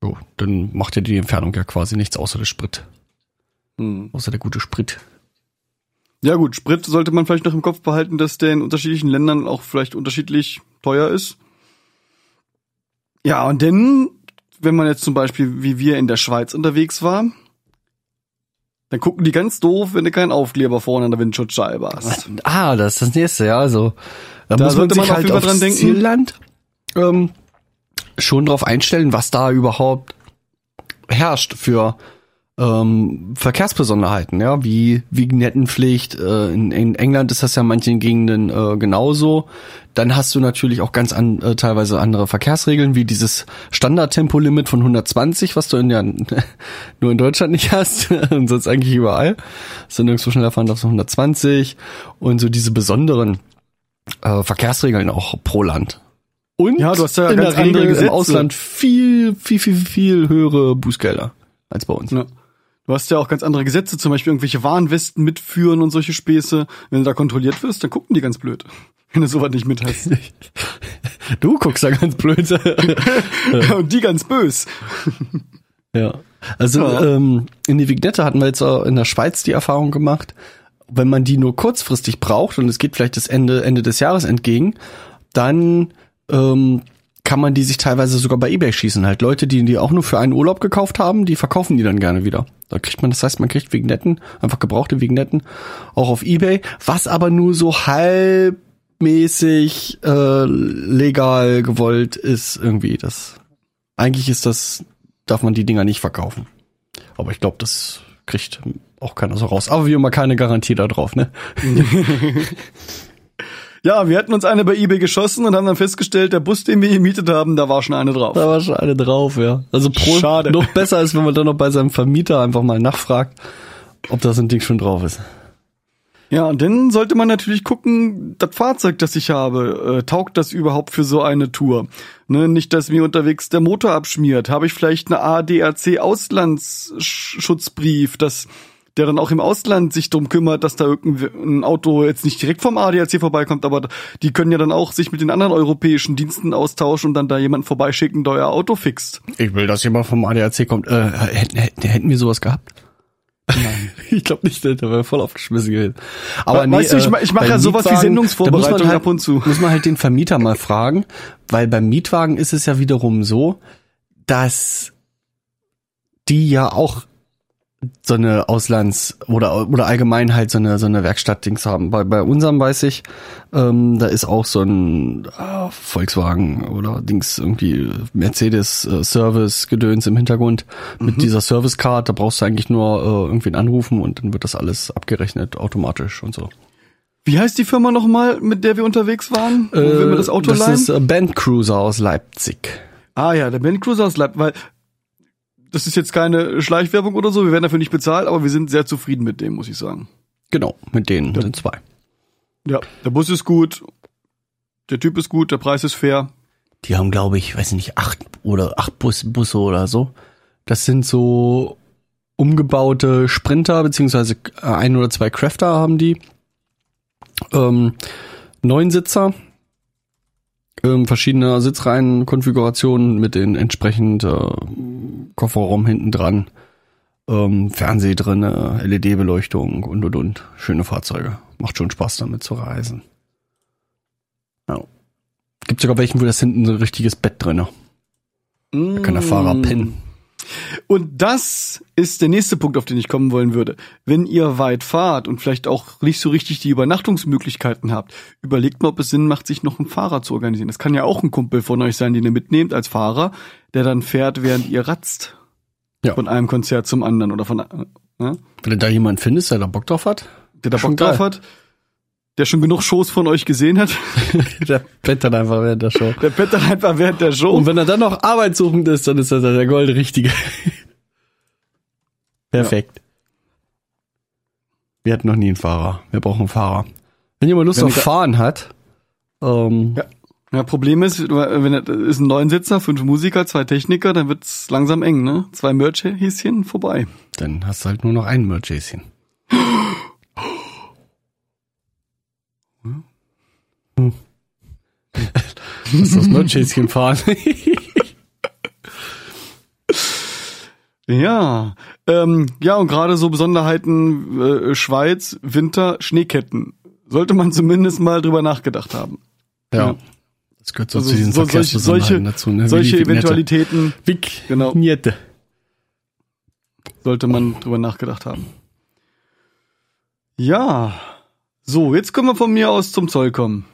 So, dann macht ja die Entfernung ja quasi nichts außer der Sprit. Hm. Außer der gute Sprit. Ja gut, Sprit sollte man vielleicht noch im Kopf behalten, dass der in unterschiedlichen Ländern auch vielleicht unterschiedlich teuer ist. Ja, und dann, wenn man jetzt zum Beispiel wie wir in der Schweiz unterwegs war, dann gucken die ganz doof, wenn du keinen Aufkleber vorne an der Windschutzscheibe hast. Ah, das ist das nächste, ja. Also da, Da muss man sich man auf halt aufs dran denken. Zielland ähm, schon drauf einstellen, was da überhaupt herrscht für ähm, Verkehrsbesonderheiten, ja, wie Vignettenpflicht. Äh, in, in England ist das ja in manchen Gegenden äh, genauso. Dann hast du natürlich auch ganz an, äh, teilweise andere Verkehrsregeln, wie dieses Standardtempolimit von 120, was du in ja nur in Deutschland nicht hast und sonst eigentlich überall. Dass du nirgendwo schneller fahren darfst, 120 und so diese besonderen äh, Verkehrsregeln auch pro Land. Und Ja, du hast ja in ganz der Regel im Ausland viel, viel, viel, viel höhere Bußgelder als bei uns. Ja. Du hast ja auch ganz andere Gesetze, zum Beispiel irgendwelche Warnwesten mitführen und solche Späße. Wenn du da kontrolliert wirst, dann gucken die ganz blöd, wenn du sowas nicht mit hast. Du guckst da ganz blöd. und die ganz bös. Ja. Also Ja. Ähm, in die Vignette hatten wir jetzt auch in der Schweiz die Erfahrung gemacht, wenn man die nur kurzfristig braucht und es geht vielleicht das Ende, Ende des Jahres entgegen, dann ähm, kann man die sich teilweise sogar bei Ebay schießen. Halt Leute, die die auch nur für einen Urlaub gekauft haben, die verkaufen die dann gerne wieder. Da kriegt man, das heißt, man kriegt Vignetten, einfach gebrauchte Vignetten, auch auf Ebay, was aber nur so halbmäßig äh, legal gewollt ist irgendwie. Das eigentlich ist das, darf man die Dinger nicht verkaufen. Aber ich glaube, das kriegt auch keiner so raus. Aber wie immer keine Garantie da drauf, ne? Ja, wir hatten uns eine bei eBay geschossen und haben dann festgestellt, der Bus, den wir gemietet haben, da war schon eine drauf. Da war schon eine drauf, ja. Also pro, Schade. noch besser ist, wenn man dann noch bei seinem Vermieter einfach mal nachfragt, ob das ein Ding schon drauf ist. Ja, und dann sollte man natürlich gucken, das Fahrzeug, das ich habe, äh, taugt das überhaupt für so eine Tour? Ne, nicht, dass mir unterwegs der Motor abschmiert. Habe ich vielleicht eine ADAC Auslandsschutzbrief, dass der dann auch im Ausland sich drum kümmert, dass da irgendein Auto jetzt nicht direkt vom ADAC vorbeikommt, aber die können ja dann auch sich mit den anderen europäischen Diensten austauschen und dann da jemanden vorbeischicken, der euer Auto fixt. Ich will, dass jemand vom ADAC kommt. Äh, hätten, hätten, wir sowas gehabt? Nein. ich glaube nicht, der wäre voll aufgeschmissen gewesen. Aber äh, Weißt du, ich ma- ich mach bei ja sowas wie Sendungsvorbereitung da muss man halt, ab und zu. Muss man halt den Vermieter mal fragen, weil beim Mietwagen ist es ja wiederum so, dass die ja auch so eine Auslands- oder, oder allgemein halt so eine, so eine Werkstattdings haben. Bei, bei unserem weiß ich, ähm, da ist auch so ein äh, Volkswagen oder Dings irgendwie Mercedes äh, Service Gedöns im Hintergrund mit dieser Service Card. Da brauchst du eigentlich nur äh, irgendwen anrufen und dann wird das alles abgerechnet automatisch und so. Wie heißt die Firma nochmal, mit der wir unterwegs waren? Wo wir mir das Auto das leihen? ist äh, Band Cruiser aus Leipzig. Ah ja, der Ben Cruiser aus Leipzig, weil das ist jetzt keine Schleichwerbung oder so, wir werden dafür nicht bezahlt, aber wir sind sehr zufrieden mit dem, muss ich sagen. Genau, mit denen sind zwei. Ja, der Bus ist gut, der Typ ist gut, der Preis ist fair. Die haben, glaube ich, weiß nicht, acht oder acht Bus, Busse oder so. Das sind so umgebaute Sprinter, beziehungsweise äh, ein oder zwei Crafter haben die. Ähm, neun Sitzer, ähm, verschiedene Sitzreihenkonfigurationen mit den entsprechend äh, Kofferraum hinten dran, ähm, Fernseh drin, LED-Beleuchtung und und und. Schöne Fahrzeuge. Macht schon Spaß damit zu reisen. Ja. Gibt sogar welchen, wo das hinten so ein richtiges Bett drin. Da kann der Fahrer pennen. Und das ist der nächste Punkt, auf den ich kommen wollen würde. Wenn ihr weit fahrt und vielleicht auch nicht so richtig die Übernachtungsmöglichkeiten habt, überlegt mal, ob es Sinn macht, sich noch einen Fahrer zu organisieren. Das kann ja auch ein Kumpel von euch sein, den ihr mitnehmt als Fahrer, der dann fährt, während ihr ratzt. Ja. Von einem Konzert zum anderen oder von, äh, ne? Wenn du da jemanden findest, der da Bock drauf hat, der da Bock drauf geil. hat, der schon genug Shows von euch gesehen hat, der dann einfach während der Show. der dann einfach während der Show. Und wenn er dann noch arbeitssuchend ist, dann ist das der Gold Richtige. Perfekt. Wir hatten noch nie einen Fahrer. Wir brauchen einen Fahrer. Wenn jemand Lust Wenn auf Fahren hat, ähm, Ja. Ja, Problem ist, wenn es ist ein Neunsitzer, fünf Musiker, zwei Techniker, dann wird's langsam eng, ne? Zwei Merch-Häschen vorbei. dann hast du halt nur noch ein Merchäschen. Hm. Lass das Merchäschen fahren. Ja, ähm, ja und gerade so Besonderheiten äh, Schweiz, Winter, Schneeketten. Sollte man zumindest mal drüber nachgedacht haben. ja. Ja. Das gehört so Also zu diesen so, solche, solche, dazu, ne? Solche Vignette. Eventualitäten Genau. Vignette. sollte man drüber nachgedacht haben. Ja, so, jetzt können wir von mir aus zum Zoll kommen.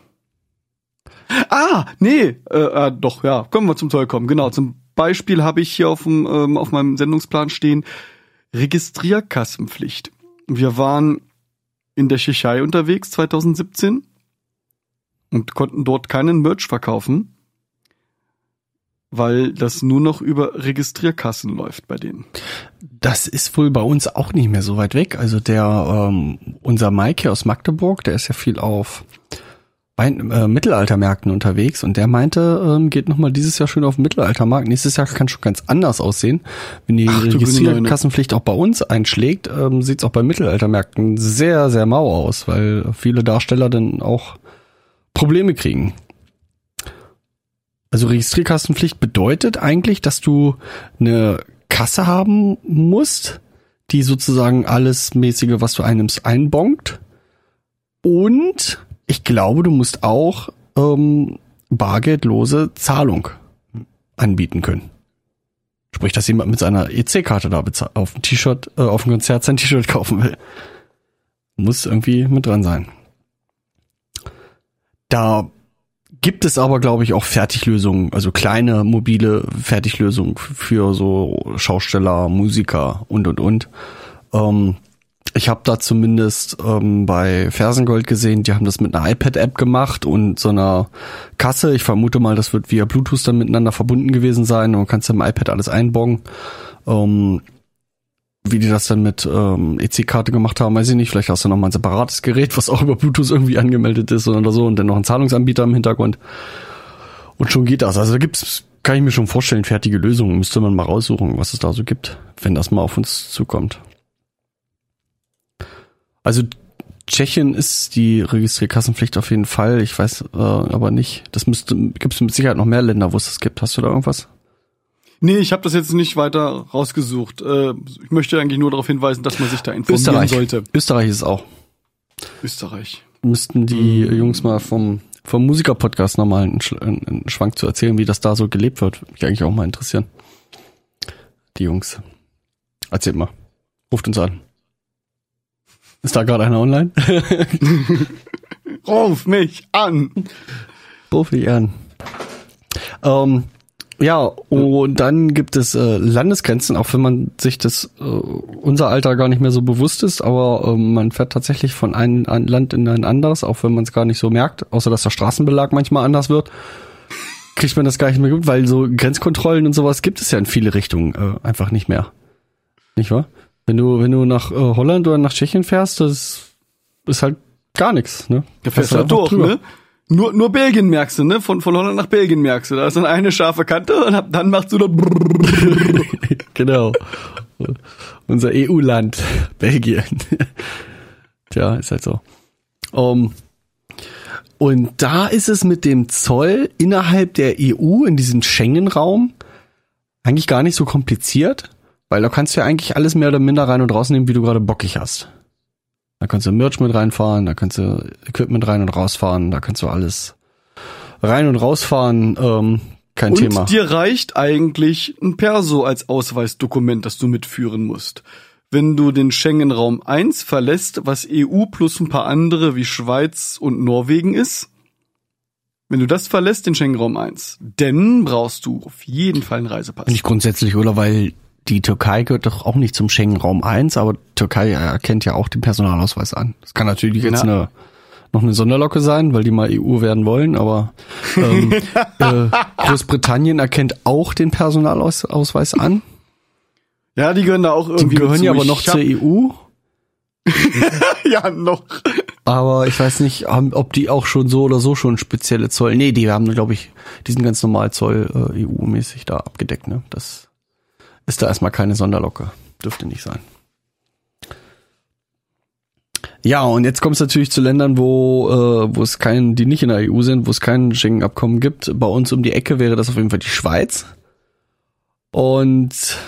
Ah, nee, äh, äh, doch, ja, können wir zum Zoll kommen. Genau, zum Beispiel habe ich hier auf, dem, ähm, auf meinem Sendungsplan stehen Registrierkassenpflicht. Wir waren in der Tschechei unterwegs 2017 und konnten dort keinen Merch verkaufen, weil das nur noch über Registrierkassen läuft bei denen. Das ist wohl bei uns auch nicht mehr so weit weg. Also der, ähm, unser Mike hier aus Magdeburg, der ist ja viel auf Wein, äh, Mittelaltermärkten unterwegs und der meinte, ähm, geht nochmal dieses Jahr schön auf den Mittelaltermarkt. Nächstes Jahr kann schon ganz anders aussehen. Wenn die Registrierkassenpflicht auch bei uns einschlägt, ähm, sieht es auch bei Mittelaltermärkten sehr, sehr mau aus, weil viele Darsteller dann auch Probleme kriegen. Also Registrierkassenpflicht bedeutet eigentlich, dass du eine Kasse haben musst, die sozusagen alles mäßige, was du einnimmst, einbongt. Und ich glaube, du musst auch ähm, bargeldlose Zahlung anbieten können. Sprich, dass jemand mit seiner EC-Karte da auf ein T-Shirt, äh, auf ein Konzert sein T-Shirt kaufen will. Muss irgendwie mit dran sein. Da gibt es aber, glaube ich, auch Fertiglösungen, also kleine mobile Fertiglösungen für so Schausteller, Musiker und und und. Ähm, ich habe da zumindest ähm, bei Fersengold gesehen, die haben das mit einer iPad-App gemacht und so einer Kasse. Ich vermute mal, das wird via Bluetooth dann miteinander verbunden gewesen sein und man kannst im iPad alles einboggen. Ähm, wie die das dann mit ähm, EC-Karte gemacht haben, weiß ich nicht. Vielleicht hast du noch mal ein separates Gerät, was auch über Bluetooth irgendwie angemeldet ist oder so und dann noch ein Zahlungsanbieter im Hintergrund. Und schon geht das. Also da gibt's, kann ich mir schon vorstellen, fertige Lösungen. Müsste man mal raussuchen, was es da so gibt, wenn das mal auf uns zukommt. Also Tschechien ist die Registrierkassenpflicht auf jeden Fall. Ich weiß äh, aber nicht. Das müsste, gibt es mit Sicherheit noch mehr Länder, wo es das gibt. Hast du da irgendwas? Nee, ich habe das jetzt nicht weiter rausgesucht. Äh, ich möchte eigentlich nur darauf hinweisen, dass man sich da informieren Österreich. sollte. Österreich ist es auch. Österreich. Müssten die Jungs mal vom, vom Musiker-Podcast nochmal einen, einen, Schwank zu erzählen, wie das da so gelebt wird. Würde mich eigentlich auch mal interessieren. Die Jungs. Erzählt mal. Ruft uns an. Ist da gerade einer online? Ruf mich an. Ruf dich an. Ähm, ja, und dann gibt es äh, Landesgrenzen, auch wenn man sich das äh, unser Alter gar nicht mehr so bewusst ist, aber ähm, man fährt tatsächlich von einem ein Land in ein anderes, auch wenn man es gar nicht so merkt, außer dass der Straßenbelag manchmal anders wird, kriegt man das gar nicht mehr gut, weil so Grenzkontrollen und sowas gibt es ja in viele Richtungen äh, einfach nicht mehr. Nicht wahr? Wenn du, wenn du nach äh, Holland oder nach Tschechien fährst, das ist halt gar nichts, ne? Fährst du du halt durch, drüber. ne? Nur, nur Belgien merkst du, ne? Von, von Holland nach Belgien merkst du. Da ist dann eine scharfe Kante und ab dann machst du da genau. Unser EU-Land, Belgien. Tja, ist halt so. Um, und da ist es mit dem Zoll innerhalb der EU in diesem Schengen-Raum eigentlich gar nicht so kompliziert, weil da kannst du ja eigentlich alles mehr oder minder rein und rausnehmen, wie du gerade bockig hast. Da kannst du Merch mit reinfahren, da kannst du Equipment rein und rausfahren, da kannst du alles rein und rausfahren, ähm, kein Und Thema. dir reicht eigentlich ein Perso als Ausweisdokument, das du mitführen musst. Wenn du den Schengen-Raum 1 verlässt, was EU plus ein paar andere wie Schweiz und Norwegen ist, wenn du das verlässt, den Schengen-Raum 1, dann brauchst du auf jeden Fall einen Reisepass. Nicht grundsätzlich, oder? Weil die Türkei gehört doch auch nicht zum Schengen-Raum 1, aber Türkei erkennt ja auch den Personalausweis an. Das kann natürlich jetzt Na. eine, noch eine Sonderlocke sein, weil die mal EU werden wollen, aber ähm, äh, Großbritannien erkennt auch den Personalausweis an. Ja, die gehören da auch Die irgendwie gehören dazu. ja aber noch zur EU. Ja, noch. Aber ich weiß nicht, ob die auch schon so oder so schon spezielle Zoll. Nee, die haben, glaube ich, diesen ganz normal Zoll äh, EU-mäßig da abgedeckt. Ne? Das ist da erstmal keine Sonderlocke. Dürfte nicht sein. Ja, und jetzt kommt es natürlich zu Ländern, wo, äh, wo es keinen, die nicht in der EU sind, wo es kein Schengen-Abkommen gibt. Bei uns um die Ecke wäre das auf jeden Fall die Schweiz. Und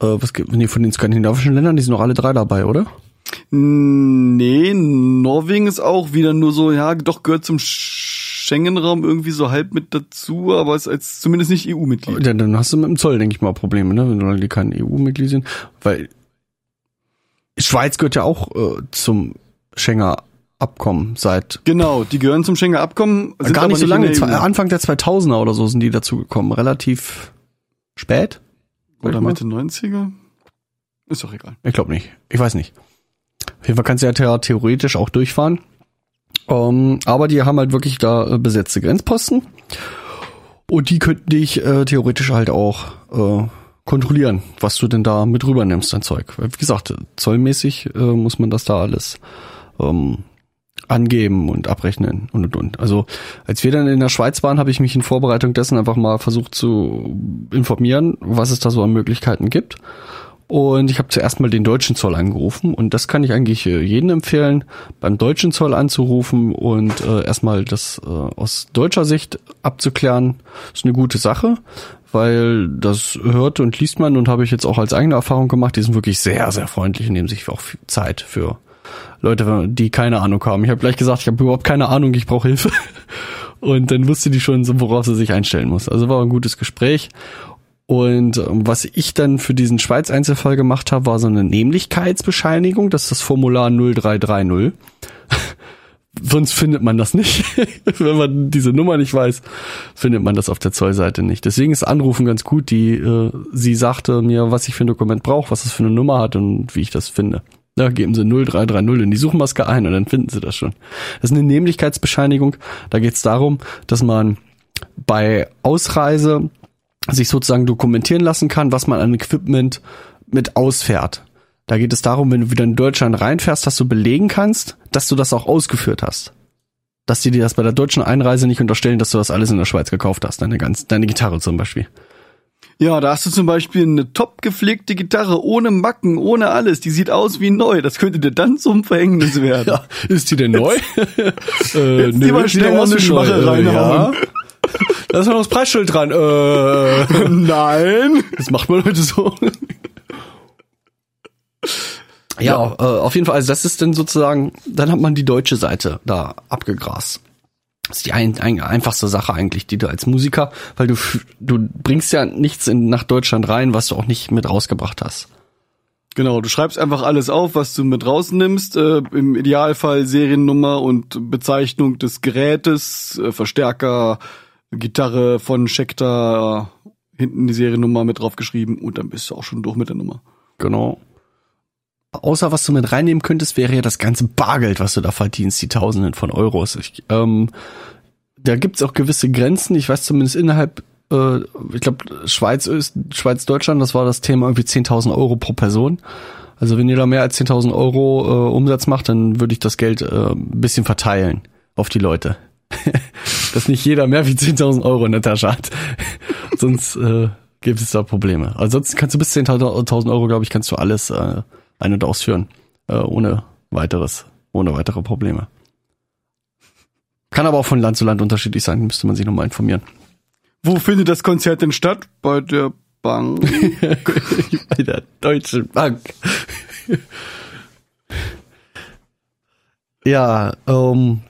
äh, was gibt, nee, von den skandinavischen Ländern, die sind noch alle drei dabei, oder? Nee, Norwegen ist auch wieder nur so, ja, doch gehört zum Schengen-Raum irgendwie so halb mit dazu, aber ist als zumindest nicht E EU-Mitglied. Ja, dann hast du mit dem Zoll, denke ich mal, Probleme, ne? Wenn die kein EU-Mitglied sind. Weil Schweiz gehört ja auch äh, zum Schenger Abkommen seit Genau, die gehören zum Schengener Abkommen. sind gar nicht so lange, der EU. Anfang der 2000er oder so sind die dazu gekommen, relativ spät. Oder Mitte 90er? Ist doch egal. Ich glaube nicht. Ich weiß nicht. Auf jeden Fall kannst du ja theoretisch auch durchfahren. Ähm, aber die haben halt wirklich da äh, besetzte Grenzposten. Und die könnten dich äh, theoretisch halt auch äh, kontrollieren, was du denn da mit rübernimmst, dein Zeug. Wie gesagt, zollmäßig äh, muss man das da alles ähm, angeben und abrechnen und und und. Also als wir dann in der Schweiz waren, habe ich mich in Vorbereitung dessen einfach mal versucht zu informieren, was es da so an Möglichkeiten gibt. Und ich habe zuerst mal den deutschen Zoll angerufen und das kann ich eigentlich äh, jedem empfehlen, beim deutschen Zoll anzurufen und äh, erstmal das äh, aus deutscher Sicht abzuklären. ist eine gute Sache, weil das hört und liest man und habe ich jetzt auch als eigene Erfahrung gemacht. Die sind wirklich sehr, sehr freundlich und nehmen sich auch Zeit für Leute, die keine Ahnung haben. Ich habe gleich gesagt, ich habe überhaupt keine Ahnung, ich brauche Hilfe. Und dann wusste die schon, so, worauf sie sich einstellen muss. Also war ein gutes Gespräch. Und ähm, was ich dann für diesen Schweiz-Einzelfall gemacht habe, war so eine Nämlichkeitsbescheinigung. Das ist das Formular 0330. Sonst findet man das nicht. Wenn man diese Nummer nicht weiß, findet man das auf der Zollseite nicht. Deswegen ist Anrufen ganz gut. Die, äh, sie sagte mir, was ich für ein Dokument brauche, was es für eine Nummer hat und wie ich das finde. Da geben sie 0330 in die Suchmaske ein und dann finden sie das schon. Das ist eine Nämlichkeitsbescheinigung. Da geht es darum, dass man bei Ausreise sich sozusagen dokumentieren lassen kann, was man an Equipment mit ausfährt. Da geht es darum, wenn du wieder in Deutschland reinfährst, dass du belegen kannst, dass du das auch ausgeführt hast. Dass die dir das bei der deutschen Einreise nicht unterstellen, dass du das alles in der Schweiz gekauft hast, deine ganz, deine Gitarre zum Beispiel. Ja, da hast du zum Beispiel eine top gepflegte Gitarre ohne Macken, ohne alles. Die sieht aus wie neu. Das könnte dir dann zum Verhängnis werden. Ja, ist die denn neu? äh, Jetzt nee, mal schnell mal eine schwache reinhauen. Ja. Da ist noch das Preisschild dran. Äh, nein. Das macht man heute so. Ja, ja. Äh, auf jeden Fall. Also das ist dann sozusagen, dann hat man die deutsche Seite da abgegrast. Das ist die ein, ein, einfachste Sache eigentlich, die du als Musiker, weil du du bringst ja nichts in, nach Deutschland rein, was du auch nicht mit rausgebracht hast. Genau, du schreibst einfach alles auf, was du mit rausnimmst. Äh, Im Idealfall Seriennummer und Bezeichnung des Gerätes, äh, Verstärker, Gitarre von Schecter, hinten die Seriennummer mit draufgeschrieben und dann bist du auch schon durch mit der Nummer. Genau. Außer was du mit reinnehmen könntest, wäre ja das ganze Bargeld, was du da verdienst, die Tausenden von Euros. Ich, ähm, da gibt's auch gewisse Grenzen. Ich weiß zumindest innerhalb, äh, ich glaube, Schweiz, Schweiz, Deutschland, das war das Thema irgendwie 10.000 Euro pro Person. Also wenn ihr da mehr als 10.000 Euro äh, Umsatz macht, dann würde ich das Geld äh, ein bisschen verteilen auf die Leute. Dass nicht jeder mehr wie 10.000 Euro in der Tasche hat. Sonst äh, gibt es da Probleme. Ansonsten kannst du bis 10.000 Euro, glaube ich, kannst du alles äh, ein- und ausführen, äh, ohne weiteres, ohne weitere Probleme. Kann aber auch von Land zu Land unterschiedlich sein, müsste man sich nochmal informieren. Wo findet das Konzert denn statt? Bei der Bank? Bei der Deutschen Bank. ja, ähm,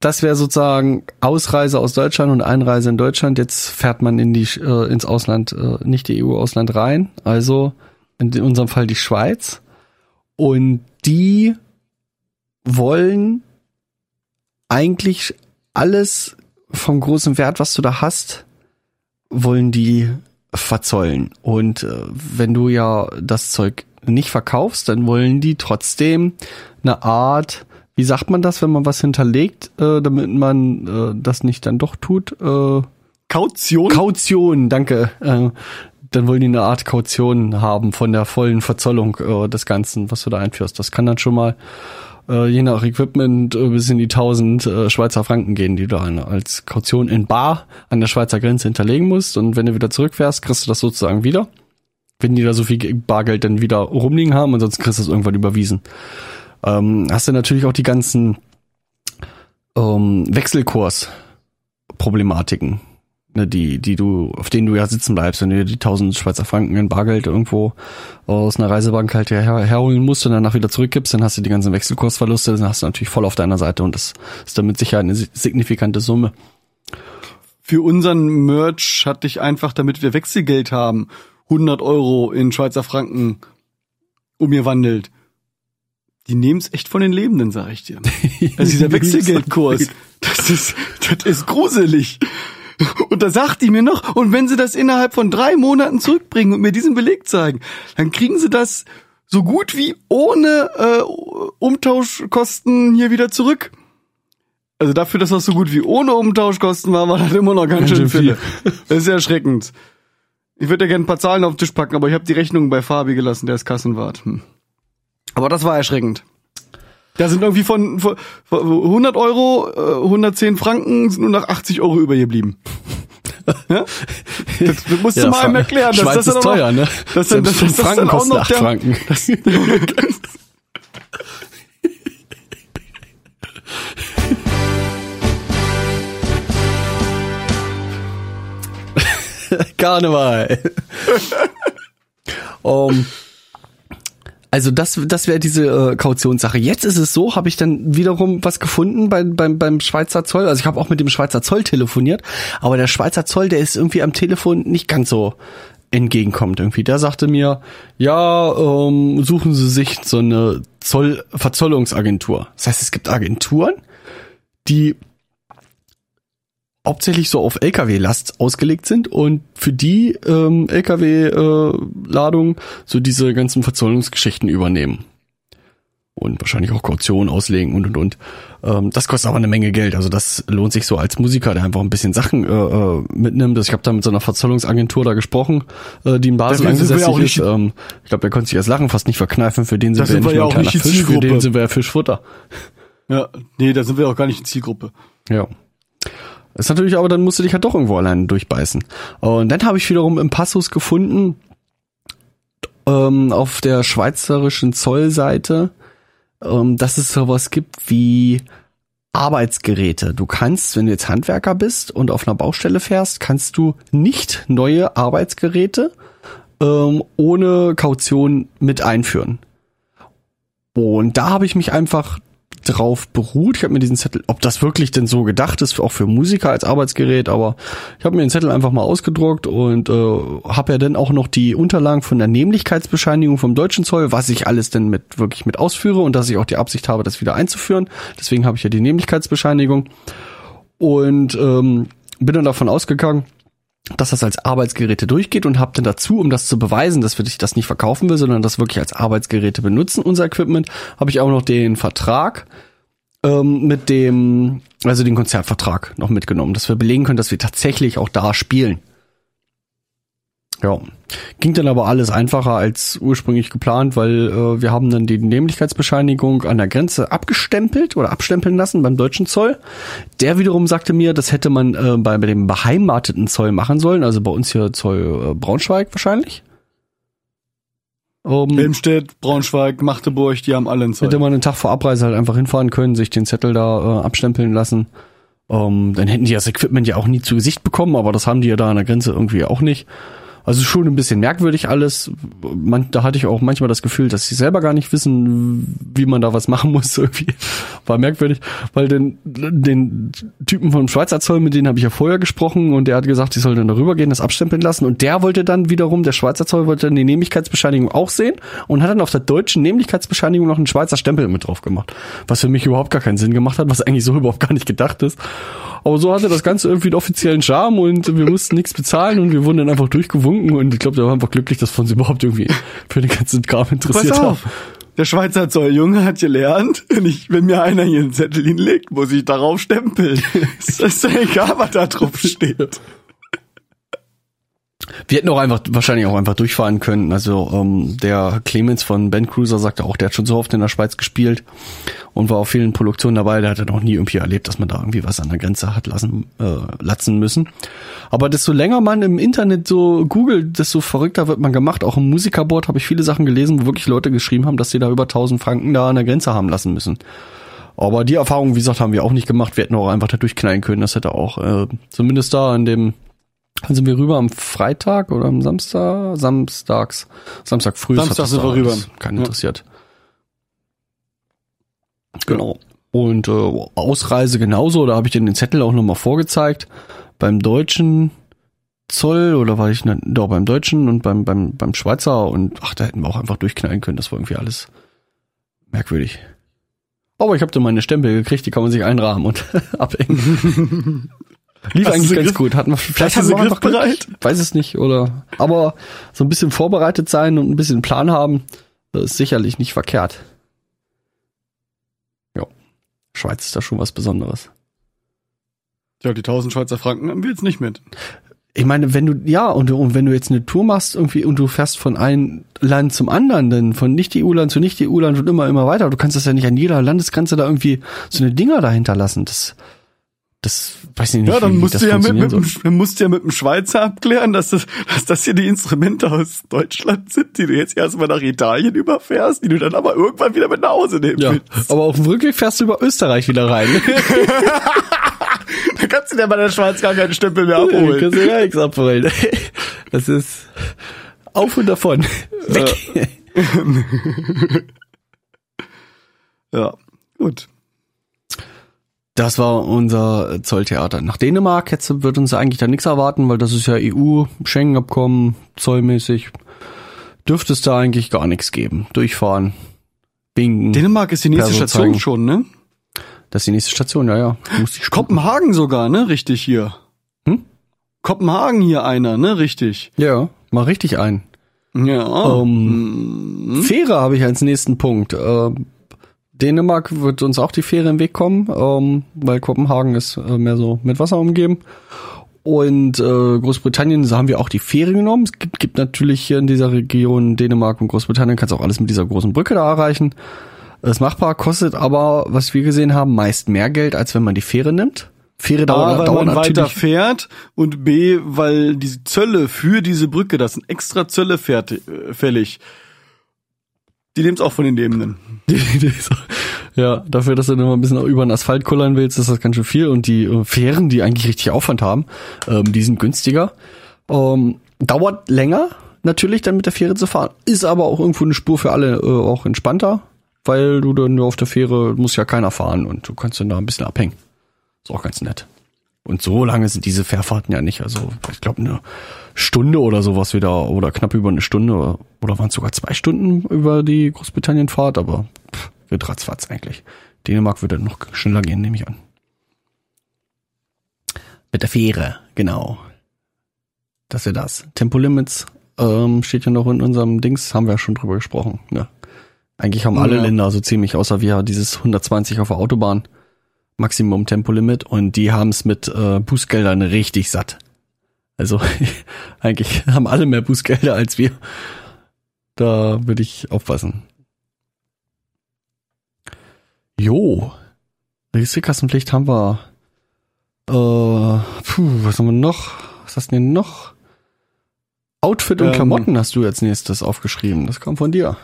das wäre sozusagen Ausreise aus Deutschland und Einreise in Deutschland. Jetzt fährt man in die äh, ins Ausland, äh, nicht die EU-Ausland rein. Also in unserem Fall die Schweiz. Und die wollen eigentlich alles vom großen Wert, was du da hast, wollen die verzollen. Und äh, wenn du ja das Zeug nicht verkaufst, dann wollen die trotzdem eine Art, wie sagt man das, wenn man was hinterlegt, äh, damit man äh, das nicht dann doch tut? Äh, Kaution? Kaution, danke. Äh, dann wollen die eine Art Kaution haben von der vollen Verzollung äh, des Ganzen, was du da einführst. Das kann dann schon mal äh, je nach Equipment äh, bis in die 1000 äh, Schweizer Franken gehen, die du dann als Kaution in Bar an der Schweizer Grenze hinterlegen musst. Und wenn du wieder zurückfährst, kriegst du das sozusagen wieder. Wenn die da so viel Bargeld dann wieder rumliegen haben, ansonsten kriegst du es irgendwann überwiesen. Ähm, hast du natürlich auch die ganzen ähm, Wechselkurs-Problematiken ne, die, die du, auf denen du ja sitzen bleibst, wenn du dir die 1000 Schweizer Franken in Bargeld irgendwo aus einer Reisebank halt her, herholen musst und danach wieder zurückgibst, dann hast du die ganzen Wechselkursverluste, dann hast du natürlich voll auf deiner Seite und das ist damit sicher eine signifikante Summe. Für unseren Merch hatte ich einfach, damit wir Wechselgeld haben, 100 Euro in Schweizer Franken umgewandelt. Die nehmen's echt von den Lebenden, sag ich dir. Also dieser Wechselgeldkurs, das ist, das ist gruselig. Und da sagt die mir noch, und wenn sie das innerhalb von drei Monaten zurückbringen und mir diesen Beleg zeigen, dann kriegen sie das so gut wie ohne äh, Umtauschkosten hier wieder zurück. Also dafür, dass das so gut wie ohne Umtauschkosten war, war das immer noch ganz, ganz schön viel. Das ist erschreckend. Ich würde ja gerne ein paar Zahlen auf den Tisch packen, aber ich habe die Rechnung bei Fabi gelassen, der ist Kassenwart. Hm. Aber das war erschreckend. Da sind irgendwie von, von, von 100 Euro, 110 äh, Franken sind nur noch 80 Euro übergeblieben. Ja? Das, das musst ja, du mal einem erklären. Schweiz dass das ist teuer, noch, ne? Das, das, das, das, das Franken kostet 8 Franken. Das, Karneval. um, also das, das wäre diese äh, Kautionssache. Jetzt ist es so, habe ich dann wiederum was gefunden beim, beim, beim Schweizer Zoll. Also ich habe auch mit dem Schweizer Zoll telefoniert, aber der Schweizer Zoll, der ist irgendwie am Telefon nicht ganz so entgegenkommt irgendwie. Der sagte mir, ja, ähm, suchen Sie sich so eine Zoll Verzollungsagentur. Das heißt, es gibt Agenturen, die hauptsächlich so auf LKW-Last ausgelegt sind und für die ähm, LKW-Ladung so diese ganzen Verzollungsgeschichten übernehmen. Und wahrscheinlich auch Kaution auslegen und und und. Ähm, das kostet aber eine Menge Geld. Also das lohnt sich so als Musiker, der einfach ein bisschen Sachen äh, äh mitnimmt. Also ich habe da mit so einer Verzollungsagentur da gesprochen, äh, die in Basel auch nicht- ist. Ähm, ich glaube, der konnte sich das Lachen fast nicht verkneifen. Für den sind Da wir sind wir nicht ja nur ein auch nicht kleiner Fisch, für den sind wir ja Fischfutter. Ja, nee, da sind wir auch gar nicht in Zielgruppe. Ja. Ist natürlich aber, dann musst du dich halt doch irgendwo alleine durchbeißen. Und dann habe ich wiederum im Passus gefunden, ähm, auf der schweizerischen Zollseite, ähm, dass es sowas gibt wie Arbeitsgeräte. Du kannst, wenn du jetzt Handwerker bist und auf einer Baustelle fährst, kannst du nicht neue Arbeitsgeräte ähm, ohne Kaution mit einführen. Und da habe ich mich einfach drauf beruht. Ich habe mir diesen Zettel, ob das wirklich denn so gedacht ist, auch für Musiker als Arbeitsgerät, aber ich habe mir den Zettel einfach mal ausgedruckt und äh, habe ja dann auch noch die Unterlagen von der Nämlichkeitsbescheinigung vom deutschen Zoll, was ich alles denn mit wirklich mit ausführe und dass ich auch die Absicht habe, das wieder einzuführen. Deswegen habe ich ja die Nämlichkeitsbescheinigung und ähm, bin dann davon ausgegangen, dass das als Arbeitsgeräte durchgeht und habe dann dazu, um das zu beweisen, dass wir das nicht verkaufen will, sondern das wirklich als Arbeitsgeräte benutzen, unser Equipment, habe ich auch noch den Vertrag ähm, mit dem, also den Konzertvertrag noch mitgenommen, dass wir belegen können, dass wir tatsächlich auch da spielen. Ja, ging dann aber alles einfacher als ursprünglich geplant, weil äh, wir haben dann die Nämlichkeitsbescheinigung an der Grenze abgestempelt oder abstempeln lassen beim deutschen Zoll. Der wiederum sagte mir, das hätte man äh, bei, bei dem beheimateten Zoll machen sollen, also bei uns hier Zoll äh, Braunschweig wahrscheinlich. Um, Helmstedt, Braunschweig, Magdeburg, die haben alle einen Zoll. hätte man einen Tag vor Abreise halt einfach hinfahren können, sich den Zettel da äh, abstempeln lassen. Ähm, dann hätten die das Equipment ja auch nie zu Gesicht bekommen, aber das haben die ja da an der Grenze irgendwie auch nicht. Also schon ein bisschen merkwürdig alles. Man, da hatte ich auch manchmal das Gefühl, dass sie selber gar nicht wissen, wie man da was machen muss. Irgendwie war merkwürdig, weil den, den Typen vom Schweizer Zoll, mit denen habe ich ja vorher gesprochen und der hat gesagt, ich soll dann darüber gehen, das abstempeln lassen und der wollte dann wiederum, der Schweizer Zoll wollte dann die Nämlichkeitsbescheinigung auch sehen und hat dann auf der deutschen Nämlichkeitsbescheinigung noch einen Schweizer Stempel mit drauf gemacht, was für mich überhaupt gar keinen Sinn gemacht hat, was eigentlich so überhaupt gar nicht gedacht ist. Aber so hatte das Ganze irgendwie einen offiziellen Charme und wir mussten nichts bezahlen und wir wurden dann einfach durchgewunken und ich glaube, der war einfach glücklich, dass wir uns überhaupt irgendwie für den ganzen Kram interessiert Pass haben. auf. Der Schweizer Zolljunge hat gelernt, wenn, ich, wenn mir einer hier einen Zettel hinlegt, muss ich darauf stempeln. Es ist ja egal, was da drauf steht. Wir hätten auch einfach, wahrscheinlich auch einfach durchfahren können. Also ähm, der Clemens von Band Cruiser sagte auch, der hat schon so oft in der Schweiz gespielt und war auf vielen Produktionen dabei. Der hat noch nie irgendwie erlebt, dass man da irgendwie was an der Grenze hat lassen, äh, latzen müssen. Aber desto länger man im Internet so googelt, desto verrückter wird man gemacht. Auch im Musikerboard habe ich viele Sachen gelesen, wo wirklich Leute geschrieben haben, dass sie da über 1000 Franken da an der Grenze haben lassen müssen. Aber die Erfahrung, wie gesagt, haben wir auch nicht gemacht. Wir hätten auch einfach da durchknallen können. Das hätte auch, äh, zumindest da an dem dann sind wir rüber am Freitag oder am Samstag? Samstags. Samstag früh. Samstag sind wir rüber. Keinen Ja. interessiert. Genau. Und äh, Ausreise genauso, da habe ich dir den Zettel auch nochmal vorgezeigt. Beim deutschen Zoll oder war ich ne, doch beim deutschen und beim, beim, beim Schweizer und ach, da hätten wir auch einfach durchknallen können. Das war irgendwie alles merkwürdig. Aber ich habe da meine Stempel gekriegt, die kann man sich einrahmen und abhängen. Lief Hast eigentlich ganz griff- gut. Hatten wir, vielleicht hatten wir Glück. griffbereit? Weiß es nicht, oder. Aber so ein bisschen vorbereitet sein und ein bisschen Plan haben, das ist sicherlich nicht verkehrt. Ja. Schweiz ist da schon was Besonderes. Ja, die 1000 Schweizer Franken haben wir jetzt nicht mit. Ich meine, wenn du, ja, und, und wenn du jetzt eine Tour machst irgendwie und du fährst von einem Land zum anderen, dann von Nicht-EU-Land zu Nicht-EU-Land und immer, immer weiter, du kannst das ja nicht an jeder Landesgrenze da irgendwie so eine Dinger dahinter lassen. Das, das weiß ich nicht. Ja, dann wie musst du ja mit, mit, dem- dann musst du ja mit dem Schweizer abklären, dass das, dass das hier die Instrumente aus Deutschland sind, die du jetzt erstmal nach Italien überfährst, die du dann aber irgendwann wieder mit nach Hause nehmen Ja, willst. aber auf dem Rückweg fährst du über Österreich wieder rein. Da kannst du dir bei der Schweiz gar keinen Stempel mehr Du abholen. kannst ja nichts abholen. Das ist auf und davon. Weg. Ja, gut. Das war unser Zolltheater. Nach Dänemark jetzt wird uns eigentlich da nichts erwarten, weil das ist ja EU, Schengen-Abkommen, zollmäßig. Dürfte es da eigentlich gar nichts geben. Durchfahren, winken. Dänemark ist die nächste Perso Station zeigen. schon, ne? Das ist die nächste Station, ja, ja. Muss ich gucken. Kopenhagen sogar, ne? Richtig hier. Hm? Kopenhagen hier einer, ne? Richtig. Ja, mal richtig ein. Ja. Ähm, Fähre habe ich als nächsten Punkt. Ähm, Dänemark wird uns auch die Fähre im Weg kommen, ähm, weil Kopenhagen ist äh, mehr so mit Wasser umgeben. Und äh, Großbritannien da haben wir auch die Fähre genommen. Es gibt, gibt natürlich hier in dieser Region Dänemark und Großbritannien kannst auch alles mit dieser großen Brücke da erreichen. Das machbar kostet aber, was wir gesehen haben, meist mehr Geld, als wenn man die Fähre nimmt. Fähre A, dauert, weil dauert man weiter fährt und B, weil die Zölle für diese Brücke, das sind extra Zölle fertig, äh, fällig. Die nehmen's auch von den Lebenden. Die, die so, ja, dafür, dass du nur ein bisschen über den Asphalt kullern willst, ist das ganz schön viel. Und die äh, Fähren, die eigentlich richtig Aufwand haben, ähm, die sind günstiger. Ähm, dauert länger, natürlich, dann mit der Fähre zu fahren. Ist aber auch irgendwo eine Spur für alle äh, auch entspannter, weil du dann nur auf der Fähre muss ja keiner fahren und du kannst dann da ein bisschen abhängen. Ist auch ganz nett. Und so lange sind diese Fährfahrten ja nicht. Also ich glaube eine Stunde oder sowas wieder oder knapp über eine Stunde oder, oder waren es sogar zwei Stunden über die Großbritannien-Fahrt, aber pff, wird ratzfatz eigentlich. Dänemark würde noch schneller gehen, nehme ich an. Mit der Fähre, genau. Das wäre das. Tempolimits ähm, steht ja noch in unserem Dings, haben wir ja schon drüber gesprochen. Ne? Eigentlich haben alle Ja. Länder so ziemlich, außer wir dieses 120 auf der Autobahn. Maximum Tempolimit und die haben es mit äh, Bußgeldern richtig satt. Also eigentlich haben alle mehr Bußgelder als wir. Da würde ich aufpassen. Jo. Registrierkassenpflicht haben wir. Äh, puh, was haben wir noch? Was hast du denn noch? Outfit und Ähm. Klamotten hast du als nächstes aufgeschrieben. Das kam von dir.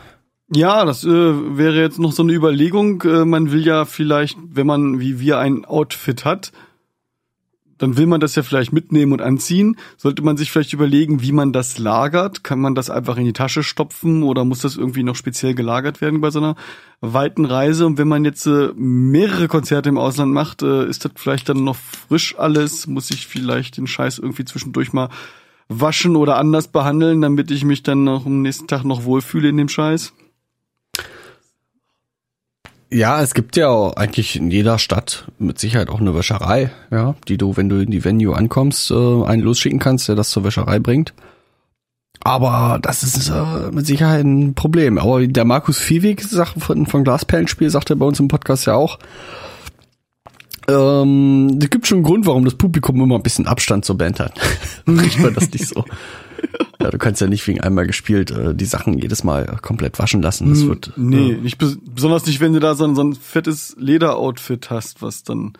Ja, das äh, wäre jetzt noch so eine Überlegung. Äh, man will ja vielleicht, wenn man wie wir ein Outfit hat, dann will man das ja vielleicht mitnehmen und anziehen. Sollte man sich vielleicht überlegen, wie man das lagert. Kann man das einfach in die Tasche stopfen oder muss das irgendwie noch speziell gelagert werden bei so einer weiten Reise? Und wenn man jetzt äh, mehrere Konzerte im Ausland macht, äh, ist das vielleicht dann noch frisch alles? Muss ich vielleicht den Scheiß irgendwie zwischendurch mal waschen oder anders behandeln, damit ich mich dann noch am nächsten Tag noch wohlfühle in dem Scheiß? Ja, es gibt ja auch eigentlich in jeder Stadt mit Sicherheit auch eine Wäscherei, ja, die du, wenn du in die Venue ankommst, äh, einen losschicken kannst, der das zur Wäscherei bringt. Aber das ist äh, mit Sicherheit ein Problem. Aber der Markus Viehweg von, von Glasperlenspiel, sagt er bei uns im Podcast ja auch, ähm, es gibt schon einen Grund, warum das Publikum immer ein bisschen Abstand zur Band hat. Riecht man das nicht so? Ja, du kannst ja nicht wegen einmal gespielt äh, die Sachen jedes Mal komplett waschen lassen. Das wird Nee, äh, nicht bes besonders nicht, wenn du da so ein, so ein fettes Lederoutfit hast, was dann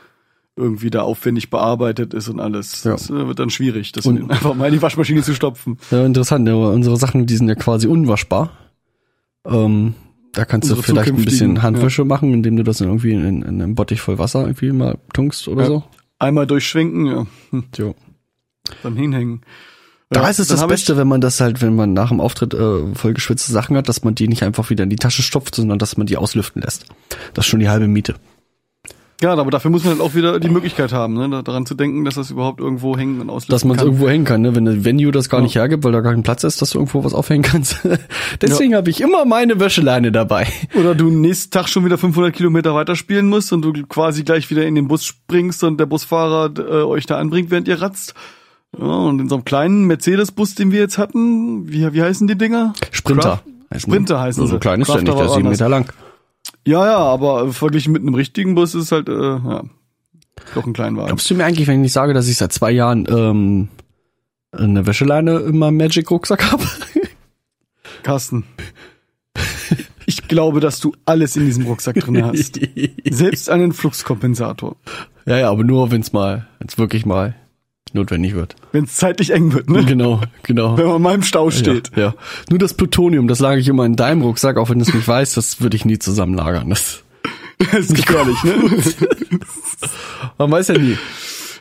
irgendwie da aufwendig bearbeitet ist und alles. Ja. Das äh, wird dann schwierig, das Und- einfach mal in die Waschmaschine zu stopfen. Ja, interessant. Ja, unsere Sachen, die sind ja quasi unwaschbar. Ähm, da kannst du Unsere vielleicht ein bisschen Handwäsche machen, indem du das in irgendwie in, in einem Bottich voll Wasser irgendwie mal tunkst oder Ja. so. Einmal durchschwenken, ja, hm, Jo. dann hinhängen. Da Ja, ist es das Beste, wenn man das halt, wenn man nach dem Auftritt äh, voll geschwitzte Sachen hat, dass man die nicht einfach wieder in die Tasche stopft, sondern dass man die auslüften lässt. Das ist schon die halbe Miete. Ja, aber dafür muss man halt auch wieder die Möglichkeit haben, ne, da- daran zu denken, dass das überhaupt irgendwo hängen und auslösen Dass man es irgendwo hängen kann, ne? wenn das Venue das gar Ja. nicht hergibt, weil da gar kein Platz ist, dass du irgendwo was aufhängen kannst. Deswegen habe ich immer meine Wäscheleine dabei. Oder du nächsten Tag schon wieder 500 Kilometer weiterspielen musst und du quasi gleich wieder in den Bus springst und der Busfahrer äh, euch da anbringt, während ihr ratzt. Ja, und in so einem kleinen Mercedes-Bus, den wir jetzt hatten, wie, wie heißen die Dinger? Sprinter. Craft- Sprinter heißen so sie. So klein ist der Craft nicht, der ist sieben. Meter lang. Ja, ja, aber verglichen mit einem richtigen Bus ist halt, äh, ja, doch ein Kleinwagen. Glaubst du mir eigentlich, wenn ich sage, dass ich seit zwei Jahren ähm, eine Wäscheleine in meinem Magic-Rucksack habe? Carsten. Ich glaube, dass du alles in diesem Rucksack drin hast. Selbst einen Fluxkompensator. ja, ja, aber nur, wenn es mal, wenn es wirklich mal notwendig wird. Wenn es zeitlich eng wird, ne? Genau, genau. Wenn man mal im Stau steht. Ja, ja. Nur das Plutonium, das lage ich immer in deinem Rucksack, auch wenn du es nicht weißt, das würde ich nie zusammenlagern. Das, Das ist gefährlich, ne? man weiß ja nie.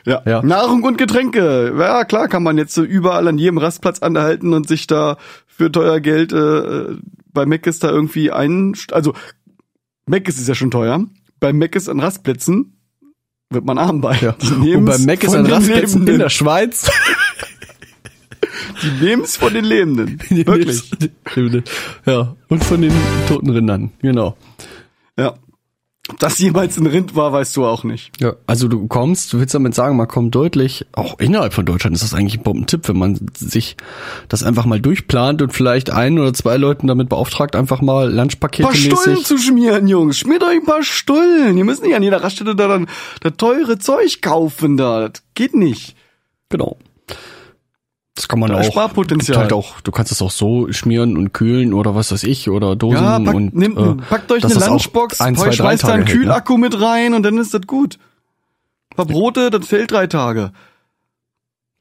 Ja. Ja. Nahrung und Getränke. Ja, klar kann man jetzt so überall an jedem Rastplatz anhalten und sich da für teuer Geld äh, bei Mc's da irgendwie ein, also Mc's ist ja schon teuer. Bei Mc's an Rastplätzen wird man arm bei. Die Und beim Mac ist ein den Rastplätzen in der Schweiz. Die nehmen's von den Lebenden. Wirklich. Ja, und von den toten Rindern, genau. Ja. Ob das jemals ein Rind war, weißt du auch nicht. Ja, also du kommst, du willst damit sagen, man kommt deutlich, auch innerhalb von Deutschland ist das eigentlich ein Bombentipp, wenn man sich das einfach mal durchplant und vielleicht ein oder zwei Leuten damit beauftragt, einfach mal Ein Lunchpakete paar Stullen mäßig. zu schmieren, Jungs. Schmiert euch ein paar Stullen. Ihr müsst nicht an jeder Raststätte da dann das teure Zeug kaufen da. Das geht nicht. Genau. Das kann man Da auch. Sparpotenzial. Halt auch, du kannst es auch so schmieren und kühlen oder was weiß ich oder Dosen Ja, packt, und nehmt, äh, packt euch eine Lunchbox, ein, zwei, schmeißt da einen hält, ne? Kühlakku mit rein und dann ist das gut. Ein paar Brote, das fällt drei Tage.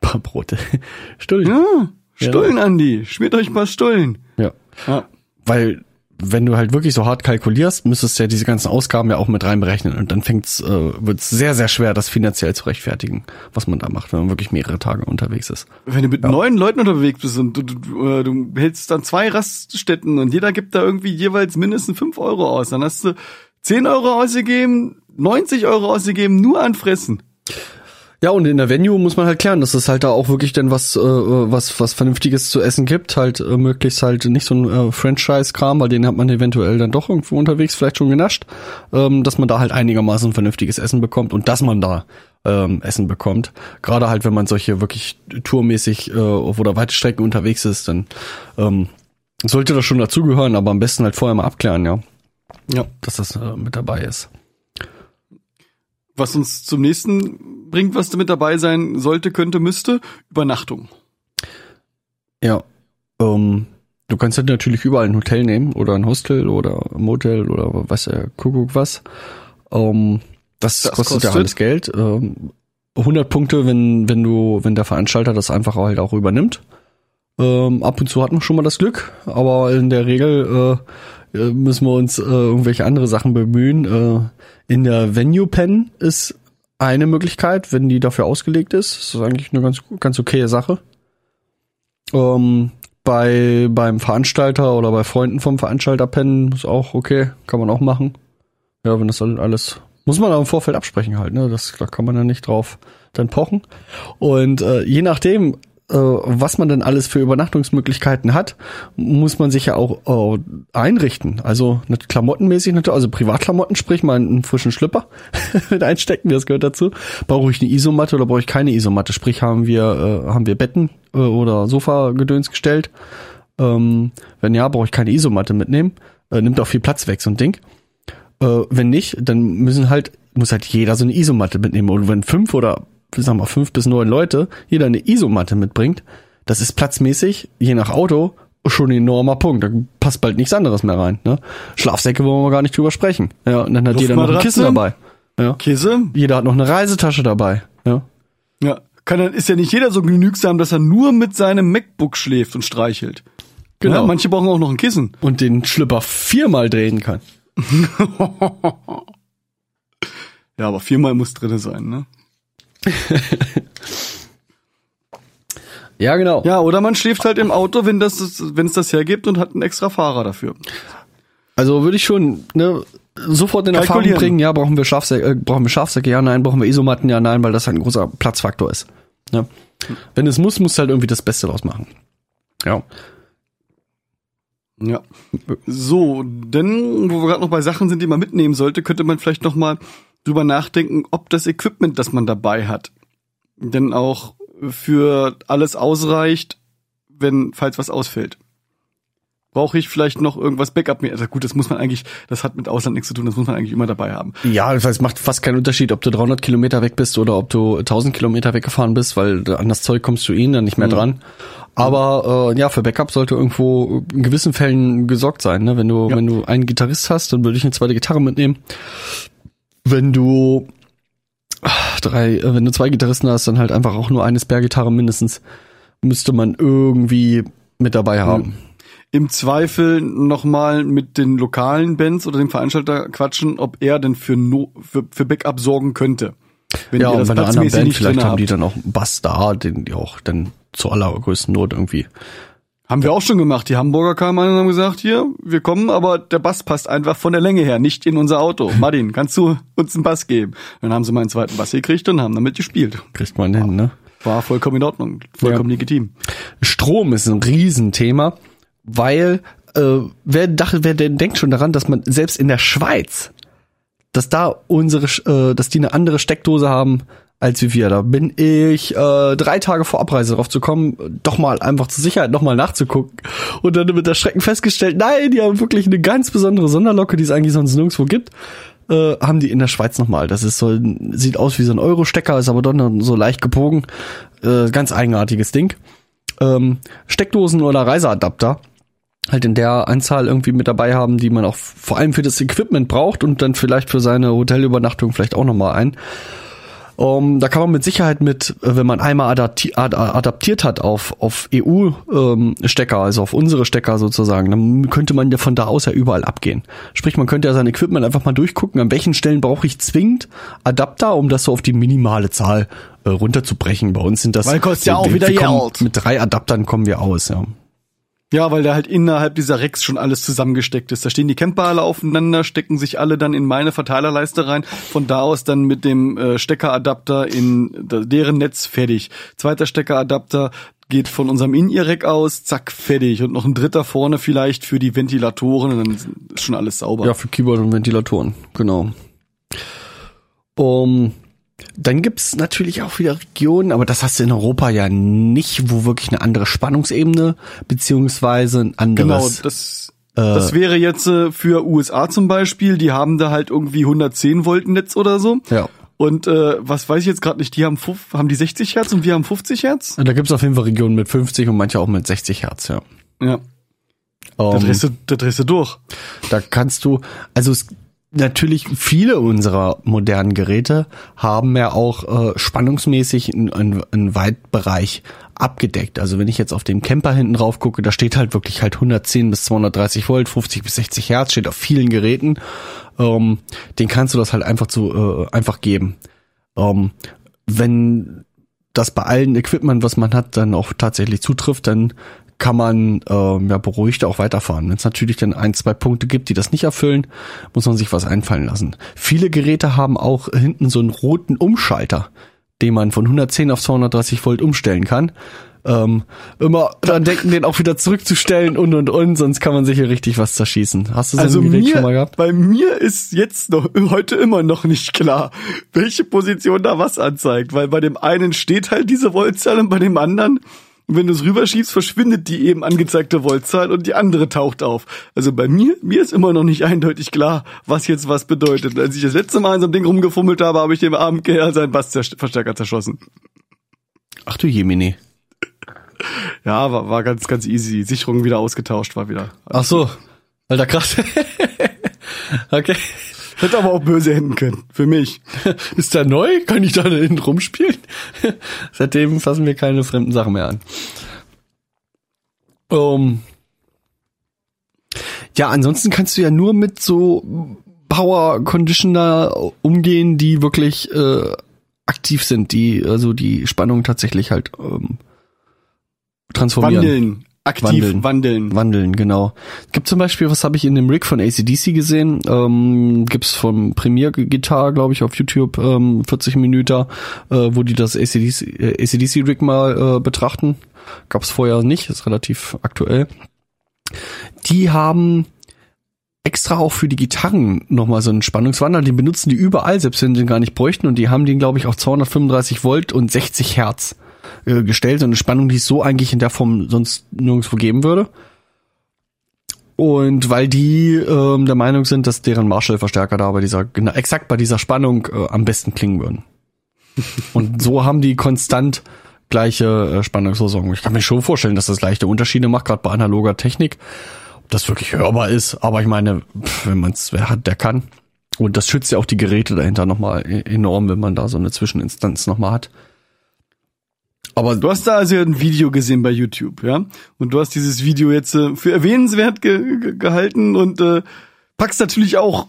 Paar Brote. Stullen. Ja, Stullen, Andi. Schmiert euch ein paar Stullen. Ja. Ja. Weil, wenn du halt wirklich so hart kalkulierst, müsstest du ja diese ganzen Ausgaben ja auch mit reinberechnen. Und dann fängt's, äh, wird's sehr, sehr schwer, das finanziell zu rechtfertigen, was man da macht, wenn man wirklich mehrere Tage unterwegs ist. Wenn du mit neun Leuten unterwegs bist und du, du, du, äh, du hältst dann zwei Raststätten und jeder gibt da irgendwie jeweils mindestens fünf Euro aus, dann hast du zehn Euro ausgegeben, 90 Euro ausgegeben, nur an Fressen. Ja, und in der Venue muss man halt klären, dass es halt da auch wirklich dann was, äh, was, was Vernünftiges zu essen gibt. Halt äh, möglichst halt nicht so ein äh, Franchise-Kram, weil den hat man eventuell dann doch irgendwo unterwegs vielleicht schon genascht. Ähm, dass man da halt einigermaßen vernünftiges Essen bekommt und dass man da ähm, Essen bekommt. Gerade halt, wenn man solche wirklich tourmäßig äh, oder weite Strecken unterwegs ist, dann ähm, sollte das schon dazugehören, aber am besten halt vorher mal abklären, ja, Ja. dass das äh, mit dabei ist. Was uns zum nächsten bringt, was da mit dabei sein sollte, könnte, müsste, Übernachtung. Ja. Ähm, du kannst halt natürlich überall ein Hotel nehmen oder ein Hostel oder ein Motel oder was der Kuckuck was. Ähm, das, Das kostet, ja alles Geld. Ähm, 100 Punkte, wenn, wenn du, wenn der Veranstalter das einfach halt auch übernimmt. Ähm, ab und zu hat man schon mal das Glück, aber in der Regel äh, äh, müssen wir uns äh, irgendwelche andere Sachen bemühen. Äh, in der Venue Pen ist eine Möglichkeit, wenn die dafür ausgelegt ist. Das ist eigentlich eine ganz, ganz okaye Sache. Ähm, bei, beim Veranstalter oder bei Freunden vom Veranstalter pennen ist auch okay, kann man auch machen. Ja, wenn das alles, muss man aber im Vorfeld absprechen halt, ne, das, da kann man ja nicht drauf dann pochen. Und äh, je nachdem, was man denn alles für Übernachtungsmöglichkeiten hat, muss man sich ja auch äh, einrichten. Also nicht klamottenmäßig, natürlich, also Privatklamotten, sprich mal einen frischen Schlüpper mit einstecken, das gehört dazu. Brauche ich eine Isomatte oder brauche ich keine Isomatte? Sprich, haben wir, äh, haben wir Betten äh, oder Sofa-Gedöns gestellt? Ähm, wenn ja, brauche ich keine Isomatte mitnehmen. Äh, nimmt auch viel Platz weg, so ein Ding. Äh, wenn nicht, dann müssen halt, muss halt jeder so eine Isomatte mitnehmen. Und wenn fünf oder, sagen wir, fünf bis neun Leute jeder eine Isomatte mitbringt, das ist platzmäßig, je nach Auto, schon ein enormer Punkt. Da passt bald nichts anderes mehr rein. Ne? Schlafsäcke wollen wir gar nicht drüber sprechen. Ja, und dann hat jeder noch ein? Kissen dabei. Ja. Käse? Jeder hat noch eine Reisetasche dabei. Ja. Ja. Kann, dann- ist ja nicht jeder so genügsam, dass er nur mit seinem MacBook schläft und streichelt. Genau. Ja, manche brauchen auch noch ein Kissen. Und den Schlüpper viermal drehen kann. Ja, aber viermal muss drinne sein, ne? Ja, genau. Ja, oder man schläft halt im Auto, wenn das, wenn es das hergibt und hat einen extra Fahrer dafür. Also würde ich schon ne, sofort in Erfahrung bringen, ja, brauchen wir Schafsäcke, äh, brauchen wir Schafsäcke, ja, nein, brauchen wir Isomatten, ja, nein, weil das halt ein großer Platzfaktor ist. Ne? Wenn es muss, muss halt irgendwie das Beste draus machen. Ja. Ja. So, denn wo wir gerade noch bei Sachen sind, die man mitnehmen sollte, könnte man vielleicht noch mal drüber nachdenken, ob das Equipment, das man dabei hat, denn auch für alles ausreicht, wenn falls was ausfällt. Brauche ich vielleicht noch irgendwas Backup mehr? Also gut, das muss man eigentlich, das hat mit Ausland nichts zu tun, das muss man eigentlich immer dabei haben. Ja, es macht fast keinen Unterschied, ob du 300 Kilometer weg bist oder ob du 1000 Kilometer weggefahren bist, weil an das Zeug kommst du eh dann nicht mehr dran. Aber äh, ja, für Backup sollte irgendwo in gewissen Fällen gesorgt sein. Ne? Wenn du Ja. wenn du einen Gitarrist hast, dann würde ich eine zweite Gitarre mitnehmen. Wenn du ah, drei, äh, wenn du zwei Gitarristen hast, dann halt einfach auch nur eine Spare-Gitarre mindestens müsste man irgendwie mit dabei haben. Im Zweifel nochmal mit den lokalen Bands oder dem Veranstalter quatschen, ob er denn für, no, für, für Backup sorgen könnte. Wenn ja, ihr und bei einer anderen Band vielleicht haben die habt. dann auch einen Bass da, den die auch dann zur allergrößten Not irgendwie. Haben wir auch schon gemacht. Die Hamburger kamen an und haben gesagt, hier, wir kommen, aber der Bass passt einfach von der Länge her, nicht in unser Auto. Martin, kannst du uns einen Bass geben? Dann haben sie meinen zweiten Bass gekriegt und haben damit gespielt. Kriegt man hin, ne? War vollkommen in Ordnung, vollkommen Ja. legitim. Strom ist ein Riesenthema, weil äh, wer, dachte, wer denn denkt schon daran, dass man selbst in der Schweiz, dass da unsere, äh, dass die eine andere Steckdose haben als wie wir. Da bin ich äh, drei Tage vor Abreise drauf zu kommen, doch mal einfach zur Sicherheit noch mal nachzugucken und dann mit der Schrecken festgestellt, nein, die haben wirklich eine ganz besondere Sonderlocke, die es eigentlich sonst nirgendwo gibt. Äh, haben die in der Schweiz nochmal. Das ist so, sieht aus wie so ein Euro-Stecker, ist aber dann so leicht gebogen. Äh, ganz eigenartiges Ding ähm, Steckdosen oder Reiseadapter halt in der Anzahl irgendwie mit dabei haben, die man auch vor allem für das Equipment braucht und dann vielleicht für seine Hotelübernachtung vielleicht auch nochmal ein. Um, da kann man mit Sicherheit mit, äh, wenn man einmal adapti ad adaptiert hat auf, auf EU-Stecker, also auf unsere Stecker sozusagen, dann könnte man ja von da aus ja überall abgehen. Sprich, man könnte ja sein Equipment einfach mal durchgucken, an welchen Stellen brauche ich zwingend Adapter, um das so auf die minimale Zahl äh, runterzubrechen. Bei uns sind das Weil kostet ja auch wieder Geld. Mit drei Adaptern kommen wir aus, ja. Ja, weil da halt innerhalb dieser Racks schon alles zusammengesteckt ist. Da stehen die Camper alle aufeinander, stecken sich alle dann in meine Verteilerleiste rein. Von da aus dann mit dem äh, Steckeradapter in deren Netz fertig. Zweiter Steckeradapter geht von unserem In-Ear-Rack aus, zack, fertig. Und noch ein dritter vorne vielleicht für die Ventilatoren und dann ist schon alles sauber. Ja, für Keyboard und Ventilatoren, genau. Um, dann gibt's natürlich auch wieder Regionen, aber das hast du in Europa ja nicht, wo wirklich eine andere Spannungsebene beziehungsweise ein Genau, anderes. das, das wäre jetzt äh, für USA zum Beispiel, die haben da halt irgendwie 110 Volt Netz oder so. Ja. Und äh, was weiß ich jetzt gerade nicht, die haben, haben die 60 Hertz und wir haben 50 Hertz? Da gibt's auf jeden Fall Regionen mit 50 und manche auch mit 60 Hertz, ja. Ja, da Um, drehst du, da drehst du durch. Da kannst du, also es, natürlich viele unserer modernen Geräte haben ja auch äh, spannungsmäßig einen, einen, Weitbereich abgedeckt. Also wenn ich jetzt auf den Camper hinten drauf gucke, da steht halt wirklich halt 110 bis 230 Volt, 50 bis 60 Hertz, steht auf vielen Geräten. Ähm, den kannst du das halt einfach zu äh, einfach geben. Ähm, wenn das bei allen Equipment, was man hat, dann auch tatsächlich zutrifft, dann kann man ähm, ja beruhigt auch weiterfahren. Wenn es natürlich dann ein, zwei Punkte gibt, die das nicht erfüllen, muss man sich was einfallen lassen. Viele Geräte haben auch hinten so einen roten Umschalter, den man von 110 auf 230 Volt umstellen kann. Ähm, immer dran denken, den auch wieder zurückzustellen und und und, sonst kann man sich hier richtig was zerschießen. Hast du so Also ein Gerät mir, schon mal gehabt? bei mir ist jetzt noch, heute immer noch nicht klar, welche Position da was anzeigt, weil bei dem einen steht halt diese Voltzahl und bei dem anderen, wenn du es rüberschiebst, verschwindet die eben angezeigte Voltzahl und die andere taucht auf. Also bei mir, mir ist immer noch nicht eindeutig klar, was jetzt was bedeutet. Als ich das letzte Mal an so einem Ding rumgefummelt habe, habe ich dem armen Kerl seinen Bassverstärker zerschossen. Ach du Jemini. Ja, war, war ganz, ganz easy. Sicherung wieder ausgetauscht, war wieder. Ach so. Alter, krass. okay. Hätte aber auch böse enden können. Für mich. Ist der neu? Kann ich da hinten rumspielen? Seitdem fassen wir keine fremden Sachen mehr an. Um, ja, ansonsten kannst du ja nur mit so Power Conditioner umgehen, die wirklich äh, aktiv sind, die also die Spannung tatsächlich halt ähm, transformieren. Wandeln. Aktiv Wandeln. wandeln. Wandeln, genau. Gibt zum Beispiel, was habe ich in dem Rig von ACDC gesehen? Ähm, gibt's vom Premier Gitarre, glaube ich, auf YouTube, ähm, 40 Minuten, äh, wo die das ACDC, äh, ACDC Rig mal äh, betrachten. Gab's vorher nicht, ist relativ aktuell. Die haben extra auch für die Gitarren nochmal so einen Spannungswandler, die benutzen die überall, selbst wenn sie den gar nicht bräuchten und die haben den, glaube ich, auf 235 Volt und 60 Hertz äh, gestellt, so eine Spannung, die es so eigentlich in der Form sonst nirgendwo geben würde. Und weil die ähm, der Meinung sind, dass deren Marshall-Verstärker da bei dieser, genau, exakt bei dieser Spannung äh, am besten klingen würden. Und so haben die konstant gleiche äh, Spannungsversorgung. Ich kann mir schon vorstellen, dass das leichte Unterschiede macht, gerade bei analoger Technik. Ob das wirklich hörbar ist, aber ich meine, pff, wenn man es wer hat, der kann. Und das schützt ja auch die Geräte dahinter nochmal e- enorm, wenn man da so eine Zwischeninstanz nochmal hat. Aber Du hast da also ein Video gesehen bei YouTube, ja? Und du hast dieses Video jetzt äh, für erwähnenswert ge ge gehalten und äh, packst natürlich auch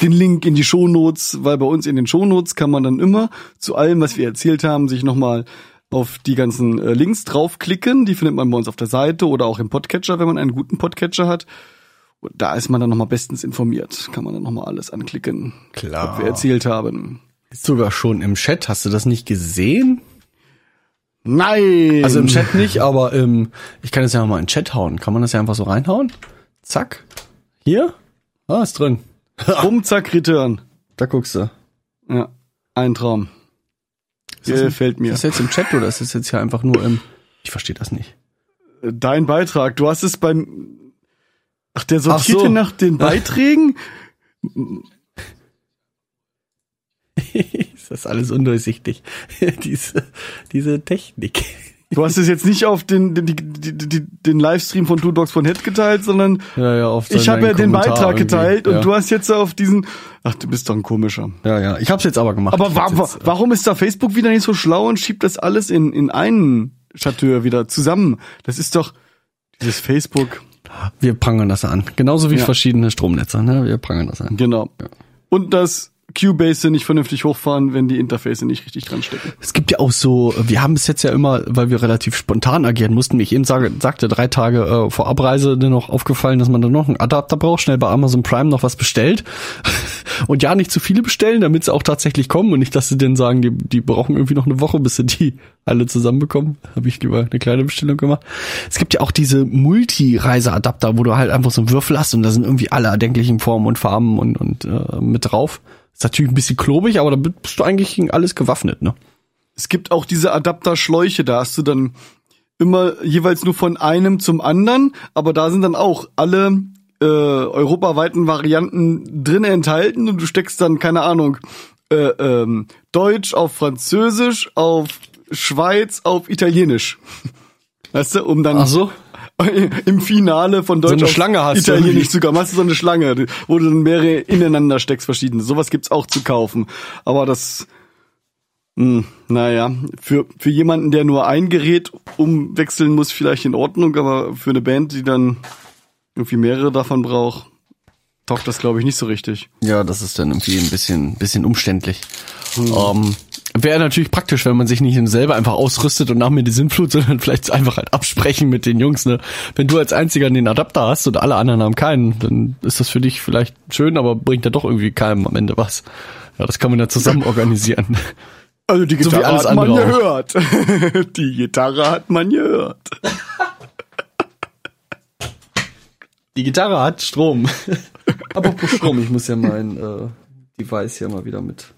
den Link in die Shownotes, weil bei uns in den Shownotes kann man dann immer zu allem, was wir erzählt haben, sich nochmal auf die ganzen äh, Links draufklicken. Die findet man bei uns auf der Seite oder auch im Podcatcher, wenn man einen guten Podcatcher hat. Und da ist man dann nochmal bestens informiert. Kann man dann nochmal alles anklicken, Klar. was wir erzählt haben. Ist sogar schon im Chat. Hast du das nicht gesehen? Nein! Also im Chat nicht, aber ähm, ich kann das ja mal in den Chat hauen. Kann man das ja einfach so reinhauen? Zack. Hier? Ah, ist drin. Bumm, zack, Return. Da guckst du. Ja, ein Traum. Gefällt mir. Ist das jetzt im Chat oder ist das jetzt hier einfach nur im... Ich verstehe das nicht. Dein Beitrag. Du hast es beim. Ach, der Ach sortiert so. nach den Beiträgen? ist das alles undurchsichtig. diese, diese Technik. Du hast es jetzt nicht auf den, den, die, den Livestream von Two Dogs von Head geteilt, sondern Ja, ja, auf ich habe ja den Kommentar Beitrag geteilt ja. und du hast jetzt auf diesen. Ach, du bist doch ein komischer. Ja, ja. Ich hab's jetzt aber gemacht. Aber wa jetzt, äh, warum ist da Facebook wieder nicht so schlau und schiebt das alles in, in einen Chateur wieder zusammen? Das ist doch dieses Facebook. Wir prangern das an. Genauso wie Ja. verschiedene Stromnetze, ne? Wir prangern das an. Genau. Und das Cubase nicht vernünftig hochfahren, wenn die Interface nicht richtig dran stecken. Es gibt ja auch so, wir haben bis jetzt ja immer, weil wir relativ spontan agieren mussten, wie ich eben sage, sagte, drei Tage äh, vor Abreise dann noch aufgefallen, dass man dann noch einen Adapter braucht, schnell bei Amazon Prime noch was bestellt. Und ja, nicht zu viele bestellen, damit sie auch tatsächlich kommen und nicht, dass sie dann sagen, die, die brauchen irgendwie noch eine Woche, bis sie die alle zusammenbekommen. Habe ich lieber eine kleine Bestellung gemacht. Es gibt ja auch diese Multi-Reise-Adapter, wo du halt einfach so einen Würfel hast und da sind irgendwie alle erdenklichen Formen und Farben und, und äh, mit drauf. Ist natürlich ein bisschen klobig, aber da bist du eigentlich gegen alles gewaffnet, ne? Es gibt auch diese Adapterschläuche, da hast du dann immer jeweils nur von einem zum anderen, aber da sind dann auch alle äh, europaweiten Varianten drin enthalten und du steckst dann, keine Ahnung, äh, ähm, Deutsch auf Französisch, auf Schweiz, auf Italienisch. Weißt du, um dann Ach so? im Finale von Deutsch eine auf Schlange hast du Italienisch zu kommen. Hast du so eine Schlange, wo du dann mehrere ineinander steckst, verschiedene. Sowas gibt's auch zu kaufen. Aber das, hm, naja, für, für jemanden, der nur ein Gerät umwechseln muss, vielleicht in Ordnung, aber für eine Band, die dann irgendwie mehrere davon braucht, taugt das, glaube ich, nicht so richtig. Ja, das ist dann irgendwie ein bisschen, bisschen umständlich. Ähm, Wäre natürlich praktisch, wenn man sich nicht selber einfach ausrüstet und nach mir die Sinnflut, sondern vielleicht einfach halt absprechen mit den Jungs. Ne? Wenn du als einziger den Adapter hast und alle anderen haben keinen, dann ist das für dich vielleicht schön, aber bringt ja doch irgendwie keinem am Ende was. Ja, das kann man ja zusammen organisieren. Also die So Gitarre alles hat man auch. gehört. die Gitarre hat man gehört. Die Gitarre hat Strom. Apropos Strom, ich muss ja mein äh, Device hier mal wieder mit,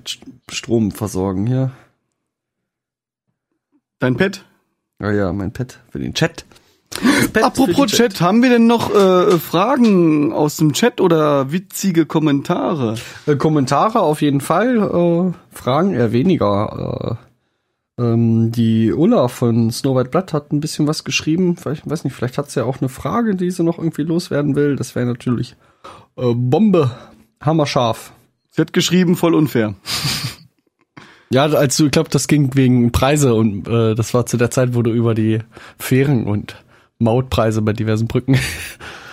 mit St- Strom versorgen hier. Dein Pet? Ja, ja, mein Pad für den Chat. Für Apropos den Chat, haben wir denn noch äh, Fragen aus dem Chat oder witzige Kommentare? Äh, Kommentare auf jeden Fall, äh, Fragen eher weniger. Äh, ähm, die Ulla von Snow White Blood hat ein bisschen was geschrieben. Vielleicht, weiß nicht, vielleicht hat sie ja auch eine Frage, die sie noch irgendwie loswerden will. Das wäre natürlich äh, Bombe. Hammerscharf. Sie hat geschrieben, voll unfair. Ja, als du, ich glaube, das ging wegen Preise und äh, das war zu der Zeit, wo du über die Fähren und Mautpreise bei diversen Brücken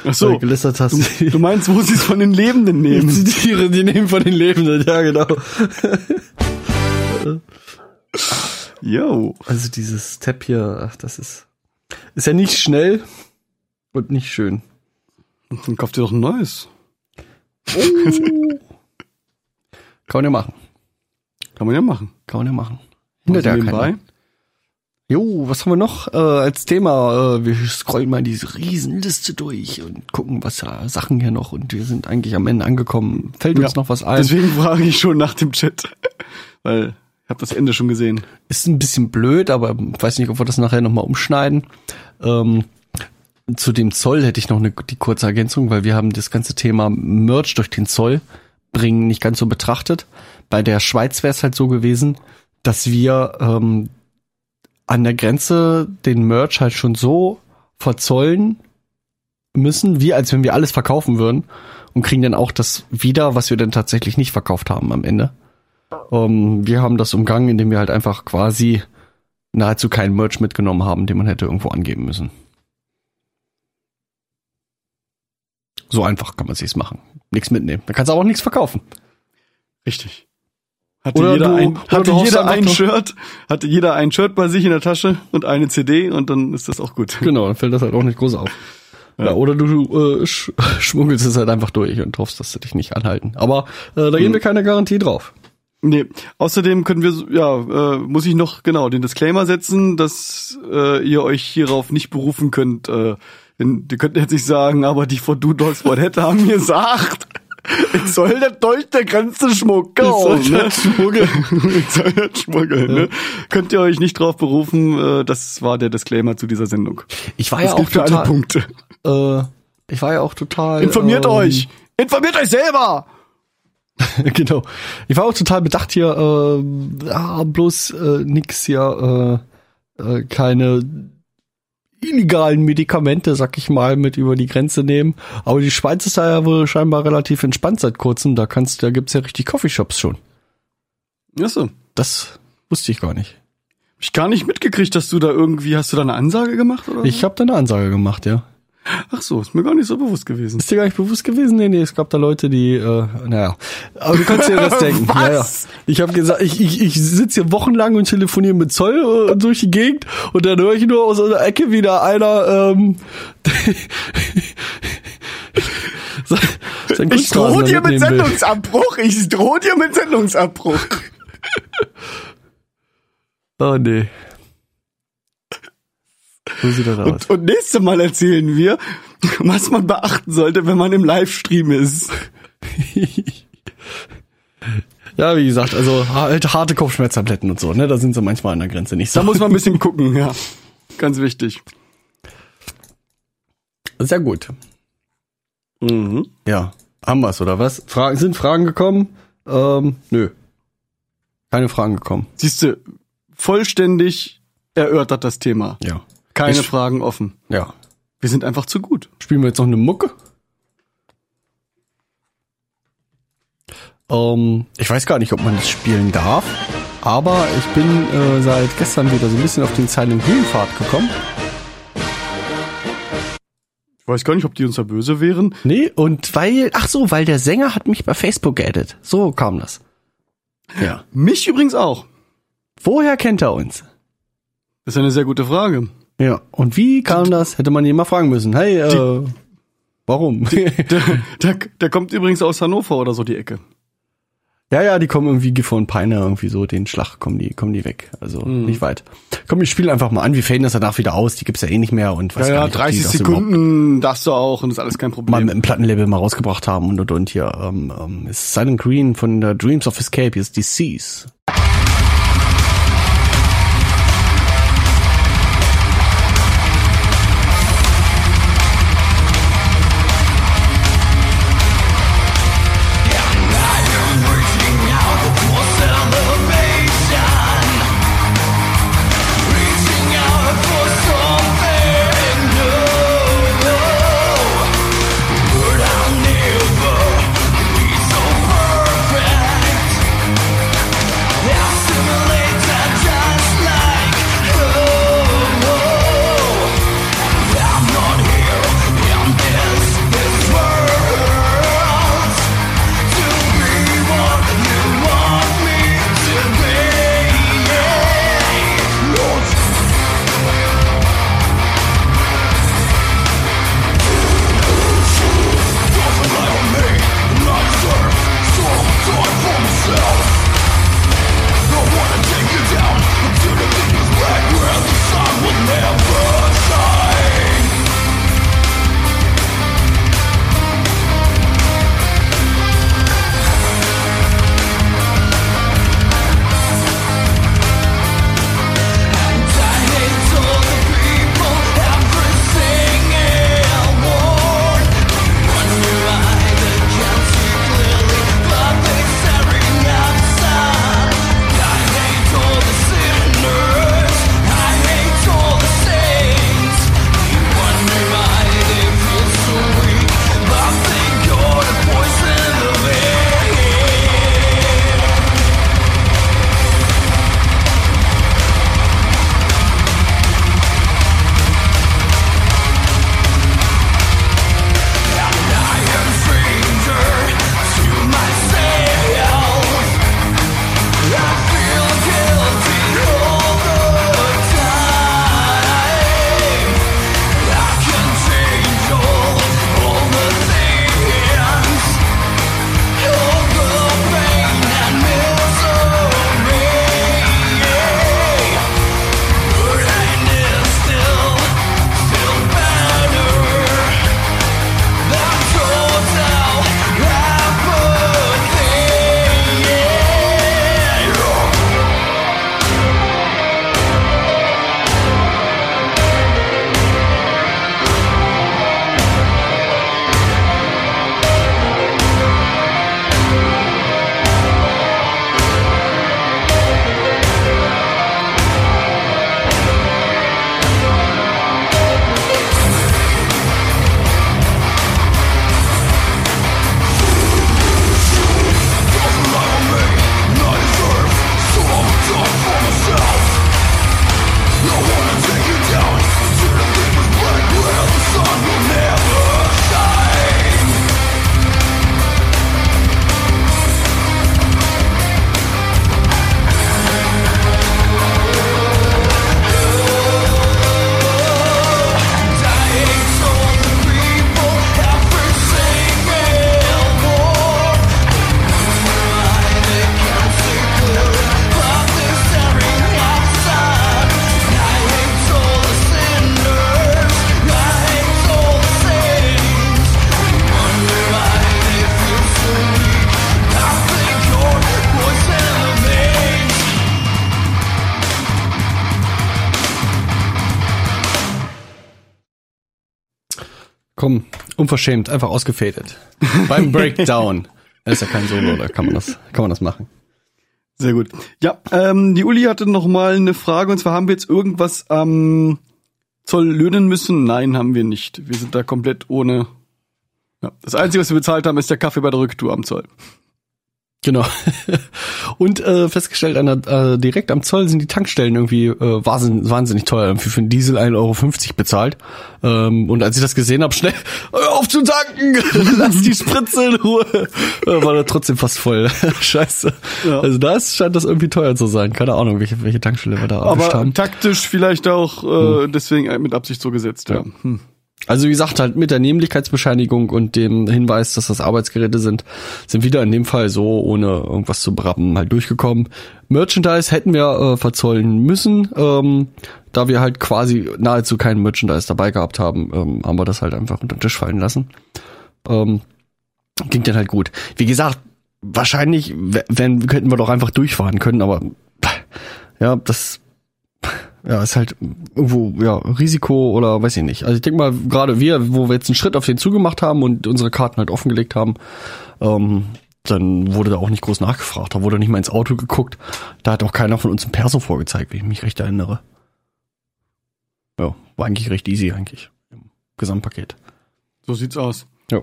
Ach so. gelistet hast. Du, du meinst, wo sie es von den Lebenden nehmen? die Tiere, die nehmen von den Lebenden, ja genau. Yo. Also dieses Tab hier, ach, das ist ist ja nicht schnell und nicht schön. Dann kauft ihr doch ein neues. Kann man ja machen. Kann man ja machen. Kann man ja machen. Hindert ja nebenbei. keiner. Jo, was haben wir noch äh, als Thema? Äh, wir scrollen mal diese Riesenliste durch und gucken, was da Sachen hier noch und wir sind eigentlich am Ende angekommen. Fällt uns Ja. noch was ein? Deswegen frage ich schon nach dem Chat. Weil ich habe das Ende schon gesehen. Ist ein bisschen blöd, aber weiß nicht, ob wir das nachher nochmal umschneiden. Ähm, zu dem Zoll hätte ich noch eine, die kurze Ergänzung, weil wir haben das ganze Thema Merch durch den Zoll bringen nicht ganz so betrachtet. Bei der Schweiz wäre es halt so gewesen, dass wir ähm, an der Grenze den Merch halt schon so verzollen müssen, wie als wenn wir alles verkaufen würden und kriegen dann auch das wieder, was wir dann tatsächlich nicht verkauft haben am Ende. Ähm, wir haben das umgangen, indem wir halt einfach quasi nahezu keinen Merch mitgenommen haben, den man hätte irgendwo angeben müssen. So einfach kann man sich's machen. Nichts mitnehmen. Da kannst du aber auch nichts verkaufen. Richtig. Hatte Oder jeder, du- ein, hatte jeder ein Shirt, hatte jeder ein Shirt bei sich in der Tasche und eine CD und dann ist das auch gut. Genau, dann fällt das halt auch nicht groß auf. Ja, oder du äh, sch schmuggelst es halt einfach durch und hoffst, dass sie dich nicht anhalten. Aber äh, da geben wir keine Garantie drauf. Nee, außerdem können wir, ja, äh, muss ich noch genau den Disclaimer setzen, dass äh, ihr euch hierauf nicht berufen könnt. Äh, denn, ihr könnt jetzt nicht sagen, aber die von Do Dogs What Head haben mir gesagt, ich soll das durch der Grenze schmuggeln. Ich soll ne? das schmuggeln. ich soll das schmuggeln. Ne? Könnt ihr euch nicht drauf berufen, äh, das war der Disclaimer zu dieser Sendung. Ich war Das ja auch für alle total. Punkte. Äh, ich war ja auch total. Informiert ähm, euch! Informiert euch selber! genau. Ich war auch total bedacht hier, äh, ah, bloß äh, nix hier, äh, äh, keine illegalen Medikamente, sag ich mal, mit über die Grenze nehmen. Aber die Schweiz ist da ja wohl scheinbar relativ entspannt seit kurzem. Da kannst, da gibt's ja richtig Coffeeshops schon. Achso. Das wusste ich gar nicht. Hab ich gar nicht mitgekriegt, dass du da irgendwie, hast du da eine Ansage gemacht oder? Ich habe da eine Ansage gemacht, ja. Ach so, ist mir gar nicht so bewusst gewesen. Ist dir gar nicht bewusst gewesen? Nee, nee, es gab da Leute, die, äh, naja. Aber du kannst dir das denken. Was? Ja, ja. Ich habe gesagt, ich, ich, ich sitze hier wochenlang und telefoniere mit Zoll äh, durch die Gegend und dann höre ich nur aus einer Ecke wieder einer, ähm, sein, Ich drohe dir mit. Sendungsabbruch. Ich drohe dir mit Sendungsabbruch. Oh nee. So sieht das aus. Und, und nächstes Mal erzählen wir, was man beachten sollte, wenn man im Livestream ist. Ja, wie gesagt, also halt harte Kopfschmerztabletten und so, ne? Da sind sie manchmal an der Grenze nicht so. Da muss man ein bisschen gucken, ja. Ganz wichtig. Sehr gut. Mhm. Ja, haben wir's, oder was? Fragen, sind Fragen gekommen? Ähm, nö. Keine Fragen gekommen. Siehst du, vollständig erörtert das Thema. Ja. Keine Ich- Fragen offen. Ja. Wir sind einfach zu gut. Spielen wir jetzt noch eine Mucke? Ähm, ich weiß gar nicht, ob man das spielen darf, aber ich bin äh, seit gestern wieder so ein bisschen auf den Silent Green Pfad gekommen. Ich weiß gar nicht, ob die uns da böse wären. Nee, und weil, ach so, weil der Sänger hat mich bei Facebook geaddet. So kam das. Ja. Mich übrigens auch. Woher kennt er uns? Das ist eine sehr gute Frage. Ja. Und wie kam das? Hätte man ihn mal fragen müssen. Hey, äh, warum? Der, der, der kommt übrigens aus Hannover oder so die Ecke. Ja, ja, die kommen irgendwie und Peine irgendwie so, den Schlag kommen die, kommen die weg. Also nicht weit. Komm, ich spiele einfach mal an. Wir faden das danach wieder aus. Die gibt's ja eh nicht mehr und weiß Ja, ja, nicht, ob die 30 das überhaupt Sekunden darfst du auch und ist alles kein mal Problem. mit dem Plattenlabel mal rausgebracht haben und und und hier. Ähm, ähm, ist Silent Green von der Dreams of Escape, ist Disease. Unverschämt, einfach ausgefadet. Beim Breakdown. Das ist ja kein Solo, da kann man das, kann man das machen. Sehr gut. Ja, ähm, die Uli hatte noch mal eine Frage und zwar haben wir jetzt irgendwas am Zoll löhnen müssen? Nein, haben wir nicht. Wir sind da komplett ohne. Ja, das Einzige, was wir bezahlt haben, ist der Kaffee bei der Rücktour am Zoll. Genau. Und äh, festgestellt, an der, äh, direkt am Zoll sind die Tankstellen irgendwie äh, wahnsinnig, wahnsinnig teuer. Irgendwie für einen Diesel 1,50 Euro bezahlt. Ähm, und als ich das gesehen habe, schnell auf zu tanken, lass die Spritze in Ruhe. Äh, war da trotzdem fast voll. Scheiße. Ja. Also da ist, scheint das irgendwie teuer zu sein. Keine Ahnung, welche, welche Tankstelle wir da Aber haben. taktisch vielleicht auch äh, deswegen mit Absicht so gesetzt. Ja. Hm. Also wie gesagt, halt mit der Nämlichkeitsbescheinigung und dem Hinweis, dass das Arbeitsgeräte sind, sind wieder in dem Fall so, ohne irgendwas zu brappen, halt durchgekommen. Merchandise hätten wir äh, verzollen müssen. Ähm, da wir halt quasi nahezu kein Merchandise dabei gehabt haben, ähm, haben wir das halt einfach unter den Tisch fallen lassen. Ähm, ging dann halt gut. Wie gesagt, wahrscheinlich wenn, könnten wir doch einfach durchfahren können, aber ja, das ja, ist halt irgendwo, ja, Risiko oder weiß ich nicht. Also ich denke mal, gerade wir, wo wir jetzt einen Schritt auf den zugemacht haben und unsere Karten halt offengelegt haben, ähm, dann wurde da auch nicht groß nachgefragt. Da wurde nicht mal ins Auto geguckt. Da hat auch keiner von uns ein Perso vorgezeigt, wenn ich mich recht erinnere. Ja, war eigentlich recht easy eigentlich im Gesamtpaket. So sieht's aus. Ja.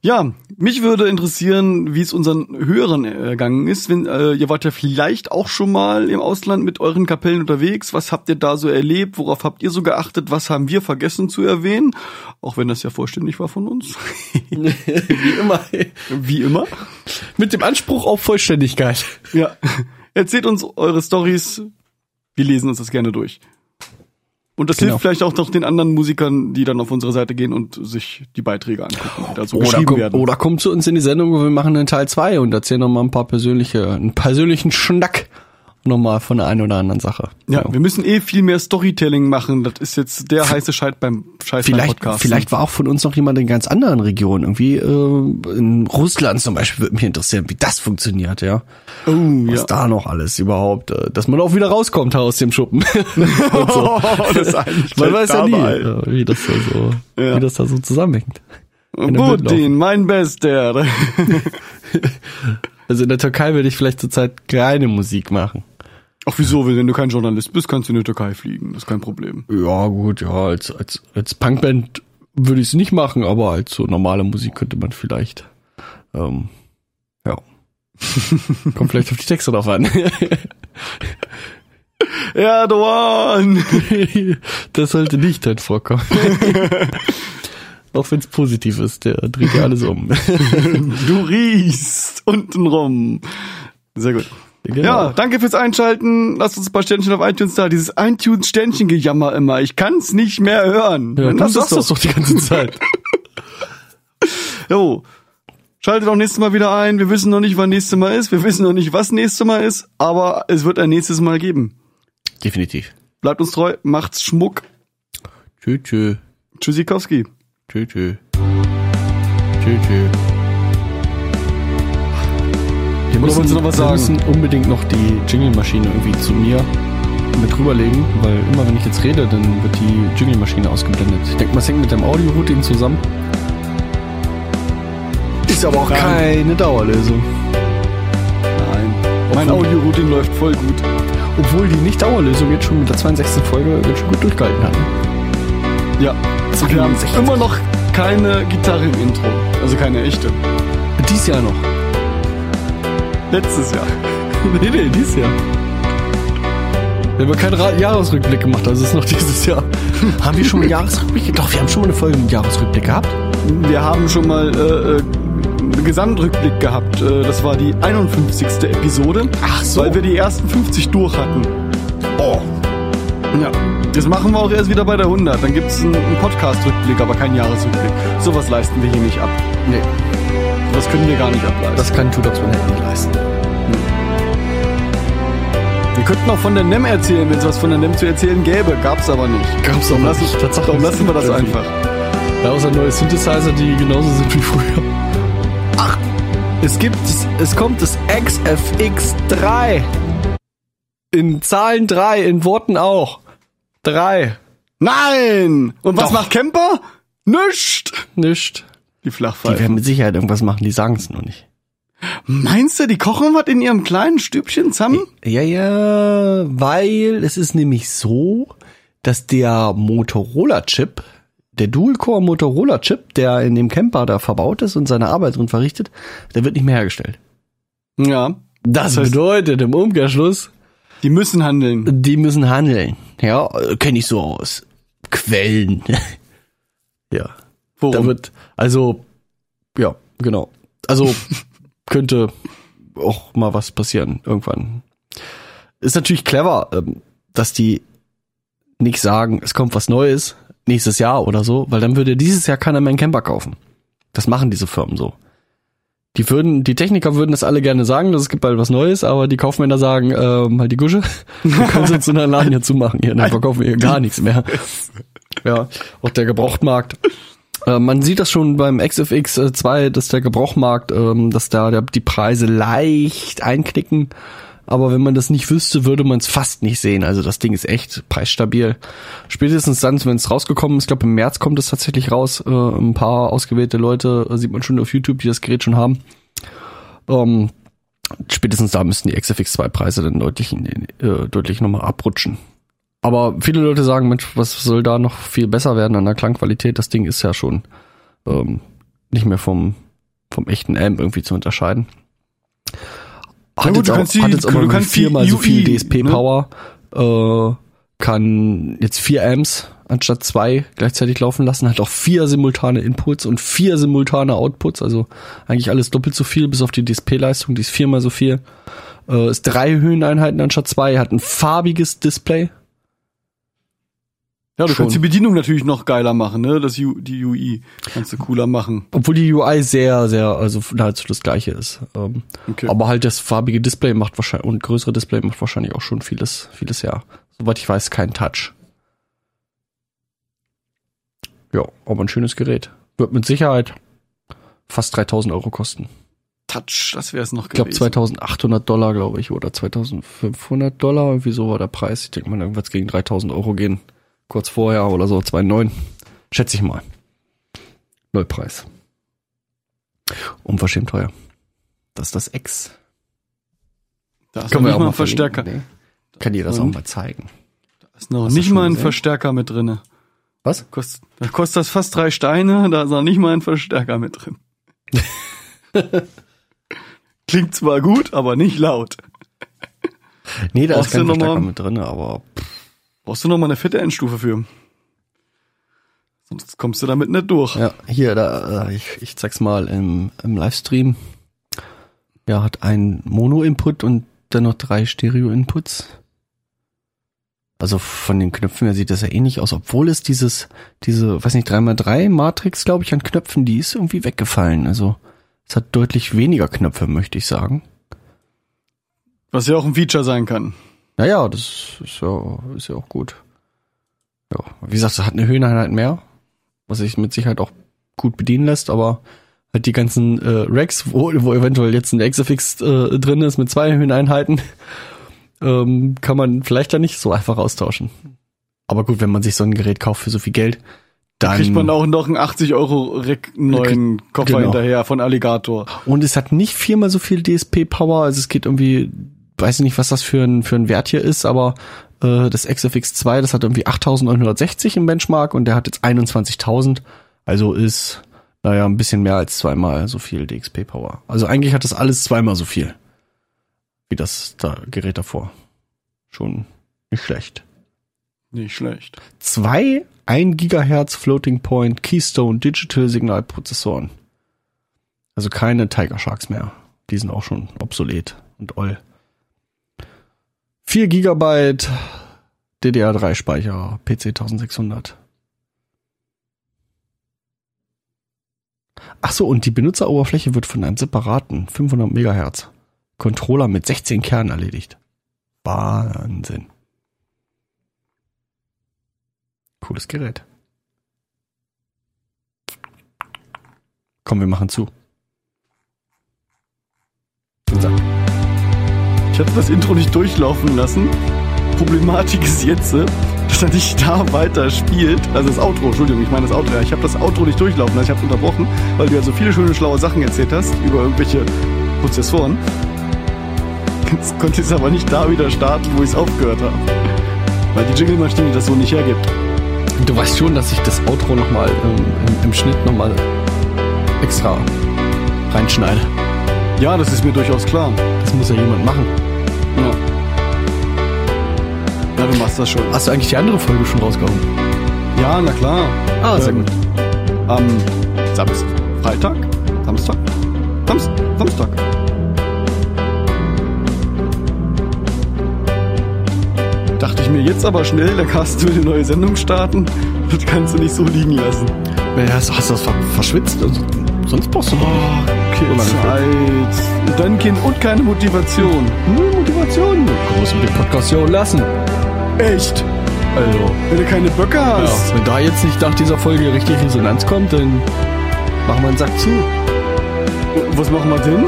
Ja, mich würde interessieren, wie es unseren Hörern ergangen ist. Wenn, äh, ihr wart ja vielleicht auch schon mal im Ausland mit euren Kapellen unterwegs. Was habt ihr da so erlebt? Worauf habt ihr so geachtet? Was haben wir vergessen zu erwähnen? Auch wenn das ja vollständig war von uns. Wie immer. wie immer. Mit dem Anspruch auf Vollständigkeit. Ja. Erzählt uns eure Stories. Wir lesen uns das gerne durch. Und das Genau. hilft vielleicht auch noch den anderen Musikern, die dann auf unsere Seite gehen und sich die Beiträge angucken, die da so Oder, geschrieben komm, werden. oder kommt zu uns in die Sendung, wo wir machen einen Teil 2 und erzählen nochmal ein paar persönliche, einen persönlichen Schnack nochmal von der einen oder anderen Sache. Ja, wir müssen eh viel mehr Storytelling machen. Das ist jetzt der heiße Scheit beim Scheiß beim Vielleicht, Podcast. vielleicht war auch von uns noch jemand in ganz anderen Regionen. Irgendwie äh, in Russland zum Beispiel würde mich interessieren, wie das funktioniert, ja. Oh, Was ja. da noch alles überhaupt, äh, dass man auch wieder rauskommt aus dem Schuppen. Und so. das ist eigentlich Man weiß ja nie, äh, wie das da so, Ja. wie das da so zusammenhängt. Putin, mein Bester. Also in der Türkei würde ich vielleicht zurzeit keine Musik machen. Ach wieso, wenn du kein Journalist bist, kannst du in die Türkei fliegen. Das ist kein Problem. Ja, gut, ja, als, als, als Punkband würde ich es nicht machen, aber als so normale Musik könnte man vielleicht, ähm, ja. Kommt vielleicht auf die Texte drauf an. Erdogan! das sollte nicht halt vorkommen. Auch wenn es positiv ist, der dreht ja alles um. Du riechst untenrum. Sehr gut. Genau. Ja, danke fürs Einschalten. Lasst uns ein paar Sternchen auf iTunes da. Dieses iTunes-Sternchen-Gejammer immer. Ich kann's nicht mehr hören. ja, du es sagst das doch die ganze Zeit. Jo. Schaltet auch nächstes Mal wieder ein. Wir wissen noch nicht, wann nächstes Mal ist. Wir wissen noch nicht, was nächstes Mal ist. Aber es wird ein nächstes Mal geben. Definitiv. Bleibt uns treu. Macht's Schmuck. Tschö, tschö. Tschüssikowski. Tschö, tschö. Tschö, tschö. Wir du noch was wir sagen? müssen unbedingt noch die Jingle-Maschine irgendwie zu mir mit rüberlegen, weil immer wenn ich jetzt rede, dann wird die Jingle-Maschine ausgeblendet. Ich denke mal, es hängt mit dem Audio-Routing zusammen. Ist aber auch Nein. keine Dauerlösung. Nein. Mein Audio-Routing läuft voll gut. Obwohl die Nicht-Dauerlösung jetzt schon mit der 62. Folge ganz schön gut durchgehalten hat. Ja. Wir haben 62. immer noch keine Gitarre im Intro. Also keine echte. Dies Jahr noch. Letztes Jahr. nee, nee, dies Jahr. Wir haben keinen Ra Jahresrückblick gemacht, also ist noch dieses Jahr. haben wir schon einen Jahresrückblick? Doch, wir haben schon mal eine Folge mit Jahresrückblick gehabt. Wir haben schon mal äh, äh, einen Gesamtrückblick gehabt. Äh, das war die 51. Episode. Ach so. Weil wir die ersten 50 durch hatten. Oh. Ja. Das machen wir auch erst wieder bei der 100. Dann gibt's einen, einen Podcast-Rückblick, aber keinen Jahresrückblick. Sowas leisten wir hier nicht ab. Nee, Das können wir gar nicht ableisten. das kann Tudox man nicht leisten. wir könnten auch von der NEM erzählen, wenn es was von der NEM zu erzählen gäbe. Gab's aber nicht. Gab's aber lassen, nicht. Tatsache darum lassen wir das irgendwie- einfach. Ja, außer neue Synthesizer, die genauso sind wie früher. Ach, es gibt, es kommt das XFX3. In Zahlen 3, in Worten auch. 3. Nein! Und was Doch. macht Camper? Nischt! Nicht. Die Die werden mit Sicherheit irgendwas machen, die sagen es nur nicht. Meinst du, die kochen was in ihrem kleinen Stübchen zusammen? Ja, ja, weil es ist nämlich so, dass der Motorola-Chip, der Dual-Core Motorola-Chip, der in dem Camper da verbaut ist und seine Arbeit drin verrichtet, der wird nicht mehr hergestellt. Ja. Das, Das heißt- bedeutet im Umkehrschluss, Die müssen handeln. die müssen handeln. Ja, kenne ich so aus Quellen. ja, da Worum? wird, also, ja, genau. Also könnte auch mal was passieren irgendwann. Ist natürlich clever, ähm, dass die nicht sagen, es kommt was Neues nächstes Jahr oder so, weil dann würde dieses Jahr keiner mehr einen Camper kaufen. Das machen diese Firmen so. Die würden, die Techniker würden das alle gerne sagen, dass es gibt bald was Neues, aber die Kaufmänner sagen, ähm, halt die Gusche, wir können sie uns in der Laden hier zumachen, hier, dann verkaufen wir hier gar nichts mehr. Ja, auch der Gebrauchtmarkt. Äh, man sieht das schon beim XFX 2, dass der Gebrauchtmarkt, ähm, dass da der, die Preise leicht einknicken. Aber wenn man das nicht wüsste, würde man es fast nicht sehen. Also das Ding ist echt preisstabil. Spätestens dann, wenn es rausgekommen ist, ich glaube im März kommt es tatsächlich raus. Äh, ein paar ausgewählte Leute äh, sieht man schon auf YouTube, die das Gerät schon haben. Ähm, spätestens da müssten die XFX 2 Preise dann deutlich, in, äh, deutlich nochmal abrutschen. Aber viele Leute sagen, Mensch, was soll da noch viel besser werden an der Klangqualität? Das Ding ist ja schon ähm, nicht mehr vom, vom echten Amp irgendwie zu unterscheiden. Hat gut, jetzt auch, die- hat jetzt auch du mal kannst viermal so viel DSP-Power, äh, kann jetzt vier Amps anstatt zwei gleichzeitig laufen lassen, hat auch vier simultane Inputs und vier simultane Outputs, also eigentlich alles doppelt so viel, bis auf die DSP-Leistung, die ist viermal so viel. Äh, ist drei Höheneinheiten anstatt zwei, hat ein farbiges Display, Ja, du Schon. kannst die Bedienung natürlich noch geiler machen, ne? Das U, die UI kannst du cooler machen. Obwohl die UI sehr, sehr, also nahezu das gleiche ist. Ähm, Okay. Aber halt das farbige Display macht wahrscheinlich und größere Display macht wahrscheinlich auch schon vieles, vieles ja. Soweit ich weiß, kein Touch. Ja, aber ein schönes Gerät. Wird mit Sicherheit fast 3000 Euro kosten. Touch, das wäre es noch Ich glaube gewesen. 2800 Dollar, glaube ich, oder 2500 Dollar, irgendwie so war der Preis. Ich denke mal, irgendwas gegen 3000 Euro gehen. Kurz vorher oder so, 2,9. Schätze ich mal. Nullpreis. Unverschämt teuer. Das ist das X. da ist noch nicht mal ein Verstärker. Nee. Kann dir das auch mal zeigen. Da ist noch Hast nicht mal ein gesehen? Verstärker mit drinne. Was? Kost, da kostet das fast drei Steine, da ist noch nicht mal ein Verstärker mit drin. Klingt zwar gut, aber nicht laut. Nee, da Brauchst ist kein Verstärker mit drin, aber Brauchst du noch mal eine fette Endstufe für. Sonst kommst du damit nicht durch. Ja, hier, da, äh, ich, ich zeig's mal im, im Livestream. Ja, hat ein Mono-Input und dann noch drei Stereo-Inputs. Also von den Knöpfen her sieht das ja ähnlich aus, obwohl es dieses, diese, weiß nicht, 3x3 Matrix, glaube ich, an Knöpfen, die ist irgendwie weggefallen. Also es hat deutlich weniger Knöpfe, möchte ich sagen. Was ja auch ein Feature sein kann. Naja, das ist ja, ist ja auch gut. Ja, wie gesagt, es hat eine Höheneinheit mehr, was sich mit Sicherheit auch gut bedienen lässt, aber halt die ganzen äh, Racks, wo, wo eventuell jetzt ein XFX äh, drin ist mit zwei Höheneinheiten, ähm, kann man vielleicht da nicht so einfach austauschen. Aber gut, wenn man sich so ein Gerät kauft für so viel Geld, Da dann kriegt man auch noch einen 80 Euro Rec neuen Koffer Genau. hinterher von Alligator. Und es hat nicht viermal so viel DSP-Power, also es geht irgendwie, weiß ich nicht, was das für ein, für ein Wert hier ist, aber äh, das XFX2, das hat irgendwie 8960 im Benchmark und der hat jetzt 21.000, also ist, naja, ein bisschen mehr als zweimal so viel DXP-Power. Also eigentlich hat das alles zweimal so viel, wie das da Gerät davor. Schon nicht schlecht. Nicht schlecht. Zwei 1 Gigahertz Floating Point Keystone Digital Signalprozessoren. Also keine Tiger Sharks mehr. Die sind auch schon obsolet und oll. 4 Gigabyte DDR3 Speicher, PC 1600. Ach so, und die Benutzeroberfläche wird von einem separaten 500 Megahertz Controller mit 16 Kernen erledigt. Wahnsinn. Cooles Gerät. Komm, wir machen zu. Ich hatte das Intro nicht durchlaufen lassen. Problematik ist jetzt, äh, dass er nicht da weiter spielt. Also das Outro, Entschuldigung, ich meine das Outro. Ja, ich habe das Outro nicht durchlaufen lassen, ich habe unterbrochen, weil du ja so viele schöne, schlaue Sachen erzählt hast über irgendwelche Prozessoren. Jetzt konnte ich es aber nicht da wieder starten, wo ich es aufgehört habe. Weil die Jingle-Maschine das so nicht hergibt. Du weißt schon, dass ich das Outro nochmal ähm, im, im Schnitt nochmal extra reinschneide. Ja, das ist mir durchaus klar. Das muss ja jemand machen. Ja. Ja, du machst das schon. Hast du eigentlich die andere Folge schon rausgehauen? Ja, na klar. Ah, sehr Ähm, gut. Am Samstag? Freitag? Samstag? Samstag? Samstag. Dachte ich mir jetzt aber schnell, da kannst du eine neue Sendung starten. Das kannst du nicht so liegen lassen. Ja, hast, hast du das ver verschwitzt? Also, sonst brauchst du doch Zeit. Und dann Kind und keine Motivation. Null Motivation. Du musst mit dem Podcast ja auch lassen. Echt? Also, Wenn du keine Böcke hast. ja, wenn da jetzt nicht nach dieser Folge richtig Resonanz kommt, dann machen wir einen Sack zu. Was machen wir denn?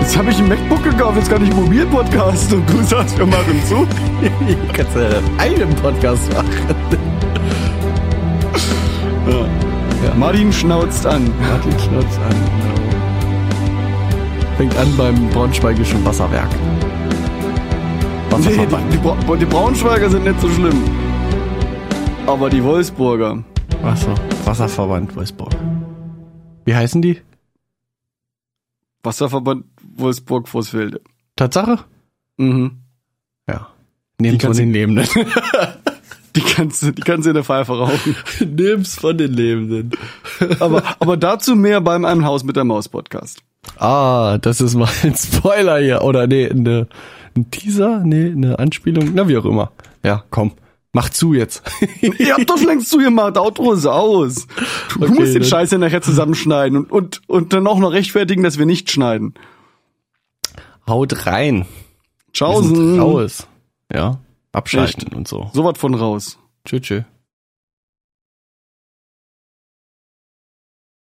Jetzt habe ich ein MacBook gekauft, jetzt kann ich einen Mobilpodcast und du sagst, wir machen zu. Kannst du einen Podcast machen. Ja. Martin schnauzt an. Martin schnauzt an. Fängt an beim Braunschweigischen Wasserwerk. Nee, die, die, Bra die Braunschweiger sind nicht so schlimm. Aber die Wolfsburger. Wasser, Wasserverband Wolfsburg. Wie heißen die? Wasserverband Wolfsburg-Vorsfelde. Tatsache? Mhm. Ja. Nehmt von sie- den Lebenden. Die kannst du, die kannst du in der Pfeife rauchen. Nimm's von den Lebenden. Aber, aber dazu mehr beim Einem Haus mit der Maus Podcast. Ah, das ist mal ein Spoiler hier. Oder nee, eine, ein Teaser? Nee, eine Anspielung. Na, wie auch immer. Ja, komm. Mach zu jetzt. Ihr habt doch längst zugemacht, Outro ist aus. Du Okay, musst den Scheiß ja nachher zusammenschneiden und, und, und dann auch noch rechtfertigen, dass wir nicht schneiden. Haut rein. Tschaußen. raus. Ja. Abschalten und so. So was von raus. Tschö, tschö.